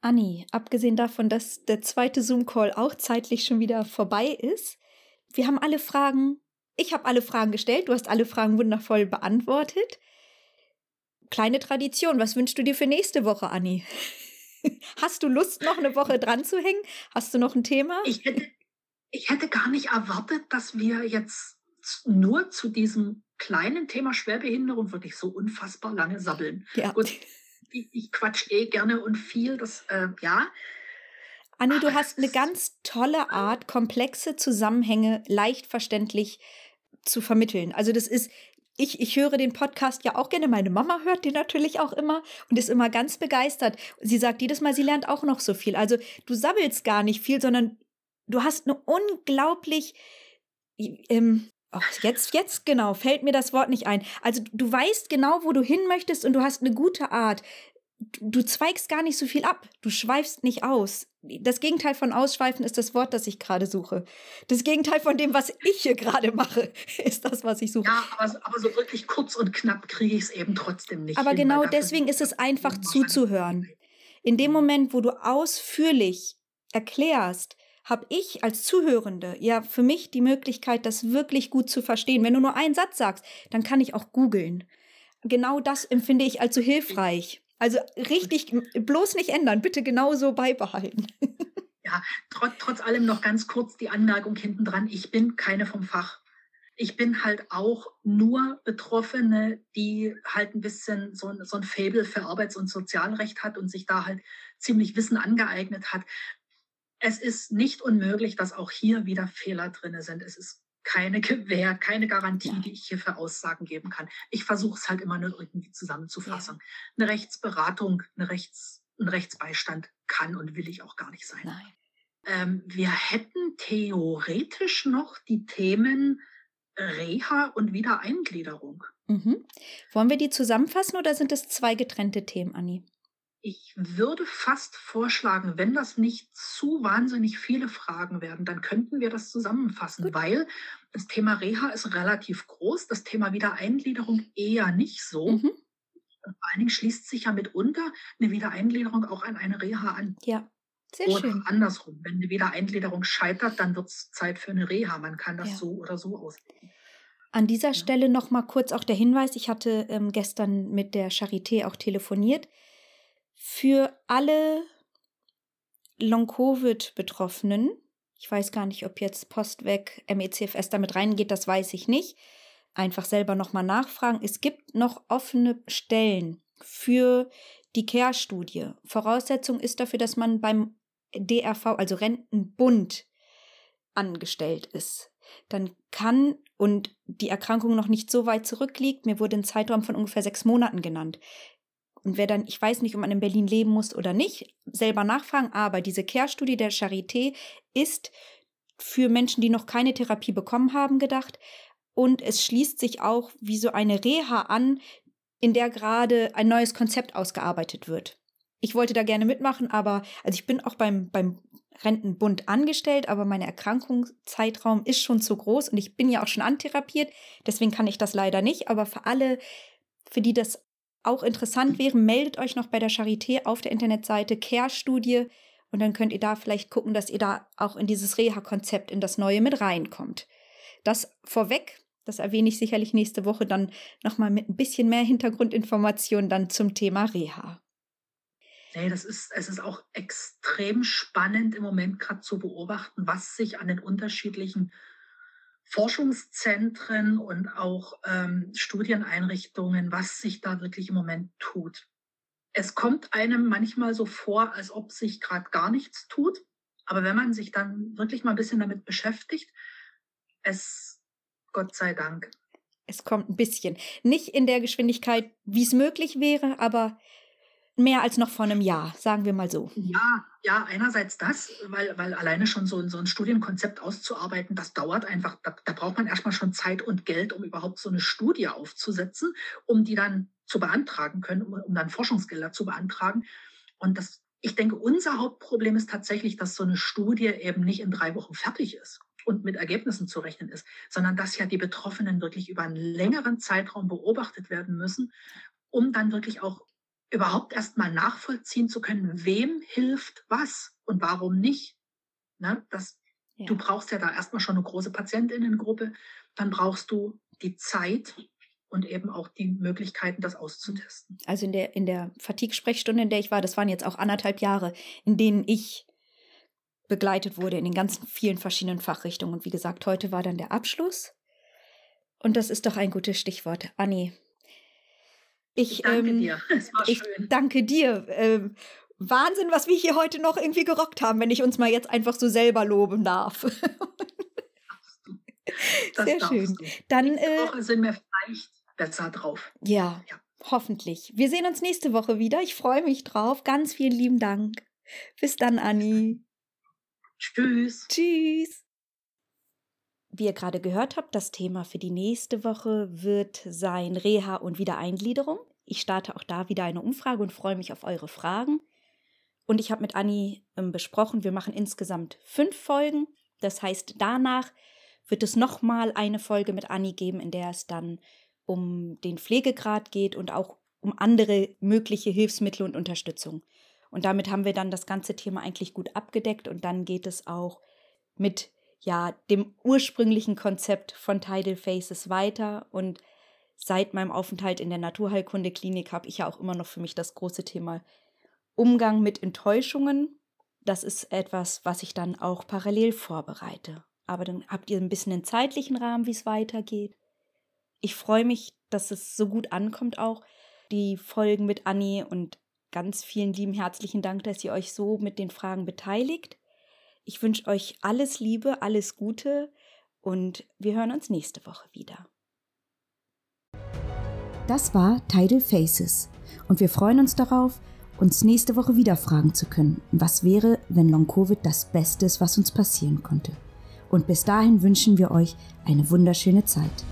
Speaker 1: Anni, abgesehen davon, dass der zweite Zoom-Call auch zeitlich schon wieder vorbei ist, wir haben alle Fragen, ich habe alle Fragen gestellt, du hast alle Fragen wundervoll beantwortet. Kleine Tradition, was wünschst du dir für nächste Woche, Anni? Hast du Lust, noch eine Woche dran zu hängen? Hast du noch ein Thema?
Speaker 2: Ich hätte, ich hätte gar nicht erwartet, dass wir jetzt nur zu diesem kleinen Thema Schwerbehinderung würde ich so unfassbar lange sabbeln. Ja. Gut, ich, ich quatsch eh gerne und viel, das, äh, ja.
Speaker 1: Anni, du hast eine ganz tolle Art, komplexe Zusammenhänge leicht verständlich zu vermitteln. Also das ist, ich, ich höre den Podcast ja auch gerne. Meine Mama hört den natürlich auch immer und ist immer ganz begeistert. Sie sagt jedes Mal, sie lernt auch noch so viel. Also du sabbelst gar nicht viel, sondern du hast eine unglaublich ähm, Ach, jetzt, jetzt genau, fällt mir das Wort nicht ein. Also du weißt genau, wo du hin möchtest und du hast eine gute Art. Du zweigst gar nicht so viel ab. Du schweifst nicht aus. Das Gegenteil von Ausschweifen ist das Wort, das ich gerade suche. Das Gegenteil von dem, was ich hier gerade mache, ist das, was ich suche.
Speaker 2: Ja, aber, aber so wirklich kurz und knapp kriege ich es eben trotzdem nicht.
Speaker 1: Aber hin, genau deswegen ist es einfach zuzuhören. In dem Moment, wo du ausführlich erklärst, habe ich als Zuhörende ja für mich die Möglichkeit, das wirklich gut zu verstehen. Wenn du nur einen Satz sagst, dann kann ich auch googeln. Genau das empfinde ich als so hilfreich. Also richtig, bloß nicht ändern, bitte genauso beibehalten.
Speaker 2: Ja, trotz, trotz allem noch ganz kurz die Anmerkung hinten dran, ich bin keine vom Fach. Ich bin halt auch nur Betroffene, die halt ein bisschen so ein, so ein Faible für Arbeits- und Sozialrecht hat und sich da halt ziemlich Wissen angeeignet hat. Es ist nicht unmöglich, dass auch hier wieder Fehler drin sind. Es ist keine Gewähr, keine Garantie, ja. die ich hier für Aussagen geben kann. Ich versuche es halt immer nur irgendwie zusammenzufassen. Ja. Eine Rechtsberatung, eine Rechts, ein Rechtsbeistand kann und will ich auch gar nicht sein. Nein. Ähm, wir hätten theoretisch noch die Themen Reha und Wiedereingliederung.
Speaker 1: Mhm. Wollen wir die zusammenfassen oder sind es zwei getrennte Themen, Anni?
Speaker 2: Ich würde fast vorschlagen, wenn das nicht zu wahnsinnig viele Fragen werden, dann könnten wir das zusammenfassen, Gut. weil das Thema Reha ist relativ groß, das Thema Wiedereingliederung eher nicht so. Mhm. Vor allen Dingen schließt sich ja mitunter eine Wiedereingliederung auch an eine Reha an.
Speaker 1: Ja. Sehr
Speaker 2: oder
Speaker 1: schön.
Speaker 2: andersrum. Wenn eine Wiedereingliederung scheitert, dann wird es Zeit für eine Reha. Man kann das ja. so oder so auslegen.
Speaker 1: An dieser ja. Stelle noch mal kurz auch der Hinweis: Ich hatte ähm, gestern mit der Charité auch telefoniert. Für alle Long-Covid-Betroffenen, ich weiß gar nicht, ob jetzt Postweg, MECFS damit reingeht, das weiß ich nicht. Einfach selber noch mal nachfragen. Es gibt noch offene Stellen für die Care-Studie. Voraussetzung ist dafür, dass man beim DRV, also Rentenbund, angestellt ist. Dann kann und die Erkrankung noch nicht so weit zurückliegt, mir wurde ein Zeitraum von ungefähr sechs Monaten genannt. Und wer dann, ich weiß nicht, ob man in Berlin leben muss oder nicht, selber nachfragen, aber diese Care-Studie der Charité ist für Menschen, die noch keine Therapie bekommen haben, gedacht. Und es schließt sich auch wie so eine Reha an, in der gerade ein neues Konzept ausgearbeitet wird. Ich wollte da gerne mitmachen, aber also ich bin auch beim, beim Rentenbund angestellt, aber mein Erkrankungszeitraum ist schon zu groß und ich bin ja auch schon antherapiert, deswegen kann ich das leider nicht. Aber für alle, für die das auch interessant wäre, meldet euch noch bei der Charité auf der Internetseite Care-Studie und dann könnt ihr da vielleicht gucken, dass ihr da auch in dieses Reha-Konzept, in das Neue mit reinkommt. Das vorweg, das erwähne ich sicherlich nächste Woche dann nochmal mit ein bisschen mehr Hintergrundinformationen dann zum Thema Reha.
Speaker 2: Nee, das ist, es ist auch extrem spannend im Moment gerade zu beobachten, was sich an den unterschiedlichen Forschungszentren und auch ähm, Studieneinrichtungen, was sich da wirklich im Moment tut. Es kommt einem manchmal so vor, als ob sich gerade gar nichts tut. Aber wenn man sich dann wirklich mal ein bisschen damit beschäftigt, es, Gott sei Dank.
Speaker 1: Es kommt ein bisschen. Nicht in der Geschwindigkeit, wie es möglich wäre, aber mehr als noch vor einem Jahr, sagen wir mal so.
Speaker 2: Ja, ja, einerseits das, weil, weil alleine schon so, so ein Studienkonzept auszuarbeiten, das dauert einfach, da, da braucht man erstmal schon Zeit und Geld, um überhaupt so eine Studie aufzusetzen, um die dann zu beantragen können, um, um dann Forschungsgelder zu beantragen. Und das, ich denke, unser Hauptproblem ist tatsächlich, dass so eine Studie eben nicht in drei Wochen fertig ist und mit Ergebnissen zu rechnen ist, sondern dass ja die Betroffenen wirklich über einen längeren Zeitraum beobachtet werden müssen, um dann wirklich auch überhaupt erstmal nachvollziehen zu können, wem hilft was und warum nicht. Ne? Das, ja. Du brauchst ja da erstmal schon eine große Patientinnengruppe, dann brauchst du die Zeit und eben auch die Möglichkeiten, das auszutesten.
Speaker 1: Also in der, in der Fatigue-Sprechstunde, in der ich war, das waren jetzt auch anderthalb Jahre, in denen ich begleitet wurde in den ganzen vielen verschiedenen Fachrichtungen. Und wie gesagt, heute war dann der Abschluss. Und das ist doch ein gutes Stichwort. Anni,
Speaker 2: ich, ich danke ähm, dir. Es war
Speaker 1: ich schön. danke dir. Ähm, Wahnsinn, was wir hier heute noch irgendwie gerockt haben, wenn ich uns mal jetzt einfach so selber loben darf.
Speaker 2: Das Sehr schön. Du. Dann nächste äh, Woche sind wir vielleicht besser drauf.
Speaker 1: Ja, ja, hoffentlich. Wir sehen uns nächste Woche wieder. Ich freue mich drauf. Ganz vielen lieben Dank. Bis dann, Anni.
Speaker 2: Tschüss.
Speaker 1: Tschüss. Wie ihr gerade gehört habt, das Thema für die nächste Woche wird sein Reha und Wiedereingliederung. Ich starte auch da wieder eine Umfrage und freue mich auf eure Fragen. Und ich habe mit Anni ähm, besprochen, wir machen insgesamt fünf Folgen. Das heißt, danach wird es nochmal eine Folge mit Anni geben, in der es dann um den Pflegegrad geht und auch um andere mögliche Hilfsmittel und Unterstützung. Und damit haben wir dann das ganze Thema eigentlich gut abgedeckt und dann geht es auch mit ja dem ursprünglichen Konzept von Tidal Faces weiter und seit meinem Aufenthalt in der Naturheilkunde-Klinik habe ich ja auch immer noch für mich das große Thema Umgang mit Enttäuschungen. Das ist etwas, was ich dann auch parallel vorbereite. Aber dann habt ihr ein bisschen einen zeitlichen Rahmen, wie es weitergeht. Ich freue mich, dass es so gut ankommt auch, die Folgen mit Annie und ganz vielen lieben herzlichen Dank, dass ihr euch so mit den Fragen beteiligt. Ich wünsche euch alles Liebe, alles Gute und wir hören uns nächste Woche wieder.
Speaker 3: Das war Tidal Faces und wir freuen uns darauf, uns nächste Woche wieder fragen zu können, was wäre, wenn Long Covid das Beste ist, was uns passieren konnte. Und bis dahin wünschen wir euch eine wunderschöne Zeit.